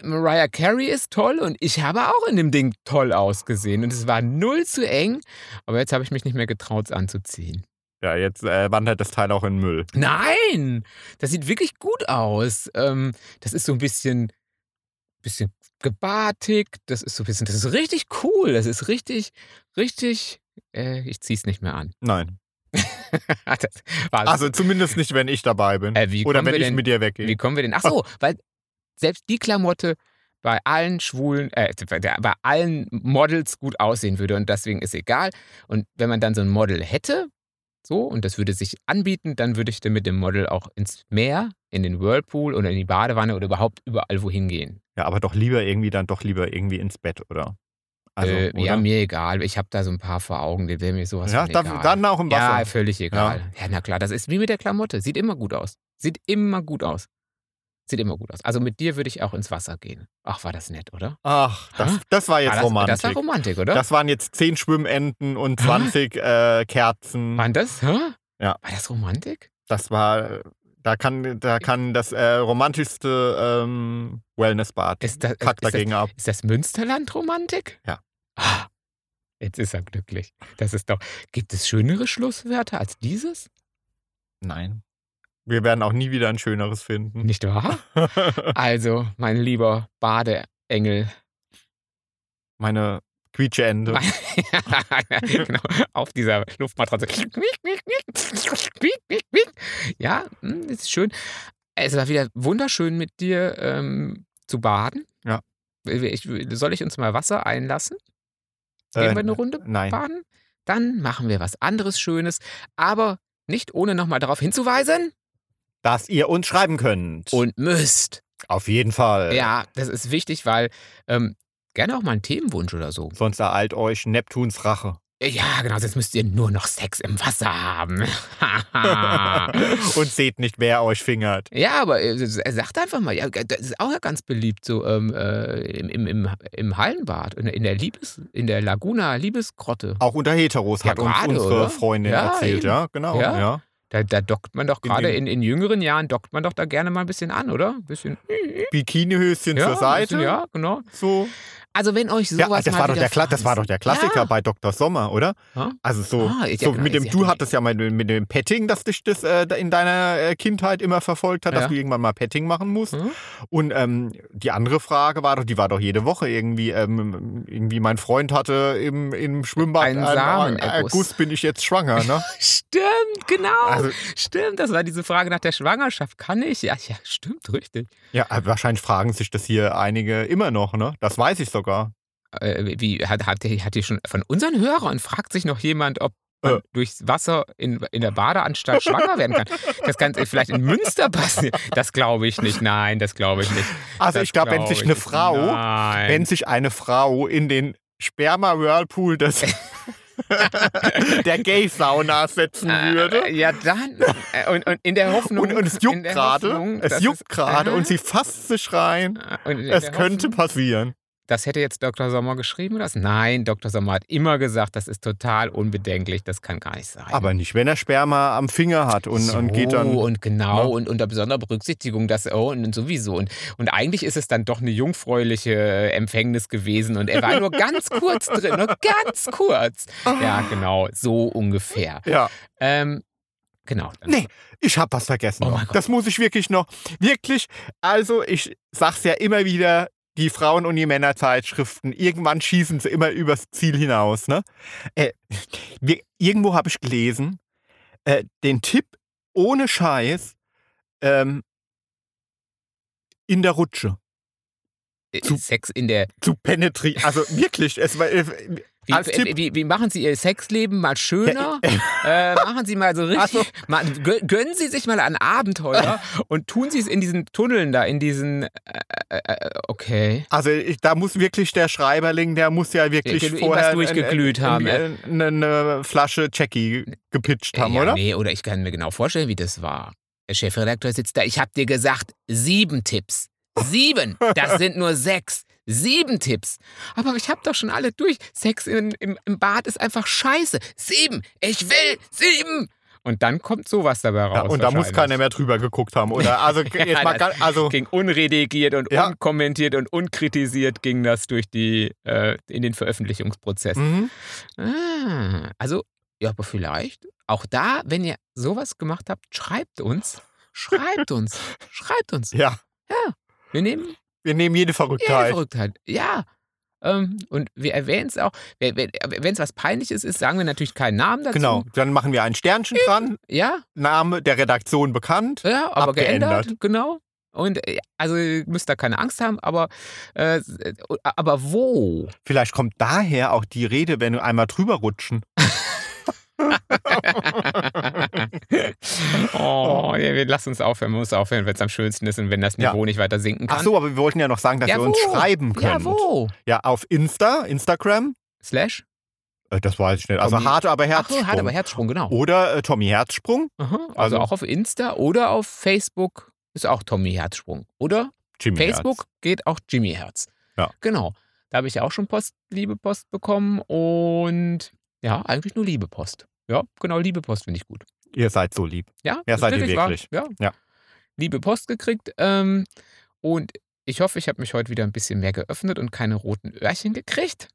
Mariah Carey ist toll und ich habe auch in dem Ding toll ausgesehen. Und es war null zu eng, aber jetzt habe ich mich nicht mehr getraut, es anzuziehen. Ja, jetzt äh, wandert das Teil auch in den Müll. Nein, das sieht wirklich gut aus. Ähm, das ist so ein bisschen, bisschen gebartig. Das ist so ein bisschen, das ist richtig cool. Das ist richtig, richtig. Äh, ich zieh's nicht mehr an. Nein. Also zumindest nicht, wenn ich dabei bin. Äh, Oder wenn ich denn- mit dir weggehe. Wie kommen wir denn? Ach so, weil selbst die Klamotte bei allen Schwulen, äh, bei allen Models gut aussehen würde und deswegen ist egal. Und wenn man dann so ein Model hätte, so, und das würde sich anbieten, dann würde ich dann mit dem Model auch ins Meer, in den Whirlpool oder in die Badewanne oder überhaupt überall wohin gehen. Ja, aber doch lieber irgendwie dann doch lieber irgendwie ins Bett, oder? Also, äh, ja, mir egal. Ich habe da so ein paar vor Augen, die wäre mir sowas Ja, egal. dann auch im Wasser. Ja, völlig egal. Ja. na klar, das ist wie mit der Klamotte. Sieht immer gut aus. Sieht immer gut aus. Sieht immer gut aus. Also mit dir würde ich auch ins Wasser gehen. Ach, war das nett, oder? Ach, das, das war jetzt War das, Romantik. das war Romantik, oder? Das waren jetzt zehn Schwimmenten und 20 äh, Kerzen. Waren das? Hä? Ja. War das Romantik? Das war, da kann, da kann das äh, romantischste ähm, Wellnessbad Ist das, kackt ist das, dagegen ab. ist das Münsterland Romantik? Ja. Ah, jetzt ist er glücklich. Das ist doch. Gibt es schönere Schlusswörter als dieses? Nein. Wir werden auch nie wieder ein schöneres finden. Nicht wahr? Also, mein lieber Badeengel. Meine Quietscheende. genau, auf dieser Luftmatratze. Ja, hm, ist schön. Es war wieder wunderschön mit dir ähm, zu baden. Ja. Ich, soll ich uns mal Wasser einlassen? Gehen Äh, wir eine Runde Nein. baden? Dann machen wir was anderes Schönes, aber nicht ohne nochmal darauf hinzuweisen. Dass ihr uns schreiben könnt. Und müsst. Auf jeden Fall. Ja, das ist wichtig, weil ähm, gerne auch mal einen Themenwunsch oder so. Sonst ereilt euch Neptuns Rache. Ja, genau, jetzt müsst ihr nur noch Sex im Wasser haben. Und seht nicht, wer euch fingert. ja, aber äh, er sagt einfach mal, ja, das ist auch ja ganz beliebt, so ähm, äh, im, im, im, Hallenbad, in, der- in der Liebes, in der Laguna Liebesgrotte. Auch unter Heteros Ja, hat uns unsere oder? Freundin Ja, erzählt, eben. ja, genau. Ja. Da, da dockt man doch In gerade den- in, in jüngeren Jahren, dockt man doch da gerne mal ein bisschen an, oder? Ein bisschen. Bikinihöschen ja, zur Seite. bisschen, ja, genau. So. Also, wenn euch sowas Ja, das mal war, doch der, Kla- das war doch der Klassiker Ja. bei Dr. Sommer, oder? Ja. Also so, Ah, ja, so genau, mit dem, du hat- hattest ja mal mit dem Petting, dass dich das äh, in deiner äh, Kindheit immer verfolgt hat, Ja. dass du irgendwann mal Petting machen musst. Hm? Und ähm, die andere Frage war doch, die war doch jede Woche irgendwie, ähm, irgendwie mein Freund hatte im, im Schwimmbad Einen Samenerguss. Erguss, bin ich jetzt schwanger, ne? Stimmt, genau. Also, Stimmt, das war diese Frage nach der Schwangerschaft. Kann ich? Ja, ja, stimmt, richtig. ja, äh, wahrscheinlich fragen sich das hier einige immer noch, ne? Das weiß ich sogar. Äh, wie hat, hat, hat die schon von unseren Hörern fragt sich noch jemand, ob man Äh. durchs Wasser in, in der Badeanstalt schwanger werden kann? Das kann vielleicht in Münster passieren. Das glaube ich nicht. Nein, das glaube ich nicht. Also Das ich glaube, wenn glaub sich ich eine. Frau, Nein. wenn sich eine Frau in den Sperma-Whirlpool des der Gay-Sauna setzen würde. Äh, ja, dann. äh, Und, und in der Hoffnung. Und, und es juckt gerade, es juckt gerade Äh, und sie fasst sich rein. in Es könnte Hoffnung, passieren. Das hätte jetzt Dr. Sommer geschrieben oder? Nein, Dr. Sommer hat immer gesagt, das ist total unbedenklich, das kann gar nicht sein. Aber nicht, wenn er Sperma am Finger hat und, so, und geht dann. und genau ne? und unter besonderer Berücksichtigung, dass oh, und sowieso und, und eigentlich ist es dann doch eine jungfräuliche Empfängnis gewesen und er war nur ganz kurz drin, nur ganz kurz. Ja, genau, so ungefähr. Ja. Ähm, genau. Nee, ich habe was vergessen. Oh noch. mein Gott. das muss ich wirklich noch. Wirklich, also ich sag's ja immer wieder, die Frauen- und die Männerzeitschriften, irgendwann schießen sie immer übers Ziel hinaus. Ne? Äh, wir, irgendwo habe ich gelesen, äh, den Tipp ohne Scheiß ähm, in der Rutsche Äh, zu- Sex in der. zu penetrieren. Also wirklich, es war äh, Wie, wie, wie, machen Sie Ihr Sexleben mal schöner? äh, machen Sie mal so richtig. Also- mal, gö- gönnen Sie sich mal ein Abenteuer und tun Sie es in diesen Tunneln da, in diesen. Äh, äh, äh, okay. Also ich, da muss wirklich der Schreiberling, der muss ja wirklich Irgendwas vorher durchgeglüht haben, ein- Eine, eine Flasche Jackie gepitcht haben, ja, oder? Nee, oder ich kann mir genau vorstellen, wie das war. Der Chefredakteur sitzt da. Ich habe dir gesagt, sieben Tipps. Sieben. Das sind nur sechs. Sieben Tipps. Aber ich habe doch schon alle durch. Sex in, im, im Bad ist einfach scheiße. Sieben. Ich will sieben. Und dann kommt sowas dabei raus. Ja, und da muss keiner mehr drüber geguckt haben, oder? Also jetzt mal ganz, also ging unredigiert und Ja. unkommentiert und unkritisiert ging das durch die äh, in den Veröffentlichungsprozess. mhm. Ah, also ja, aber vielleicht auch da, wenn ihr sowas gemacht habt, schreibt uns, schreibt uns, schreibt uns. ja, Wir nehmen wir nehmen jede ja, die Verrücktheit. Verrücktheit. Ja. Ähm, und wir erwähnen es auch. Wenn es was Peinliches ist, sagen wir natürlich keinen Namen dazu. Genau, dann machen wir ein Sternchen dran, Ja, Name der Redaktion bekannt. ja, aber Abgeändert. geändert. Genau. Und äh, also ihr müsst da keine Angst haben, aber, äh, aber wo? Vielleicht kommt daher auch die Rede, wenn wir einmal drüber rutschen. oh, ja, wir lassen uns aufhören. Man muss aufhören, wenn es am schönsten ist und wenn das Ja. Niveau nicht weiter sinken kann. Ach so, aber wir wollten ja noch sagen, dass Ja, ihr uns schreiben Ja, könnt. wo? Ja, auf Insta, Instagram. Slash? Äh, Das weiß ich nicht. Also Tommy- hart, aber Ach Herzsprung. so, hart, aber Herzsprung, genau. Oder äh, Tommy Herzsprung. Aha, also, Also- auch auf Insta oder auf Facebook ist auch Tommy Herzsprung. Oder Jimmy Facebook Herz. geht auch Jimmy Herz. Ja. Genau. Da habe ich ja auch schon Post, liebe Post bekommen und ja, eigentlich nur liebe Post. Ja, genau, liebe Post finde ich gut. Ihr seid so lieb. Ja, Ja, seid ihr wirklich. Ja. Ja. Liebe Post gekriegt. Ähm, und ich hoffe, ich habe mich heute wieder ein bisschen mehr geöffnet und keine roten Öhrchen gekriegt.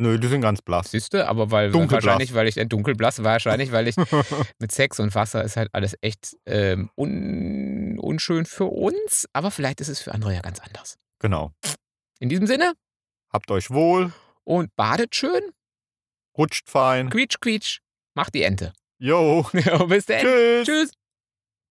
Nö, die sind ganz blass. Siehst du, aber weil Dunkelblass. wahrscheinlich, weil ich äh, dunkelblass, wahrscheinlich, weil ich mit Sex und Wasser ist halt alles echt ähm, un, unschön für uns, aber vielleicht ist es für andere ja ganz anders. genau. In diesem Sinne Habt euch wohl, und badet schön, rutscht fein. quietsch, quietsch, macht die Ente. Jo. Bis dann. Tschüss. Tschüss.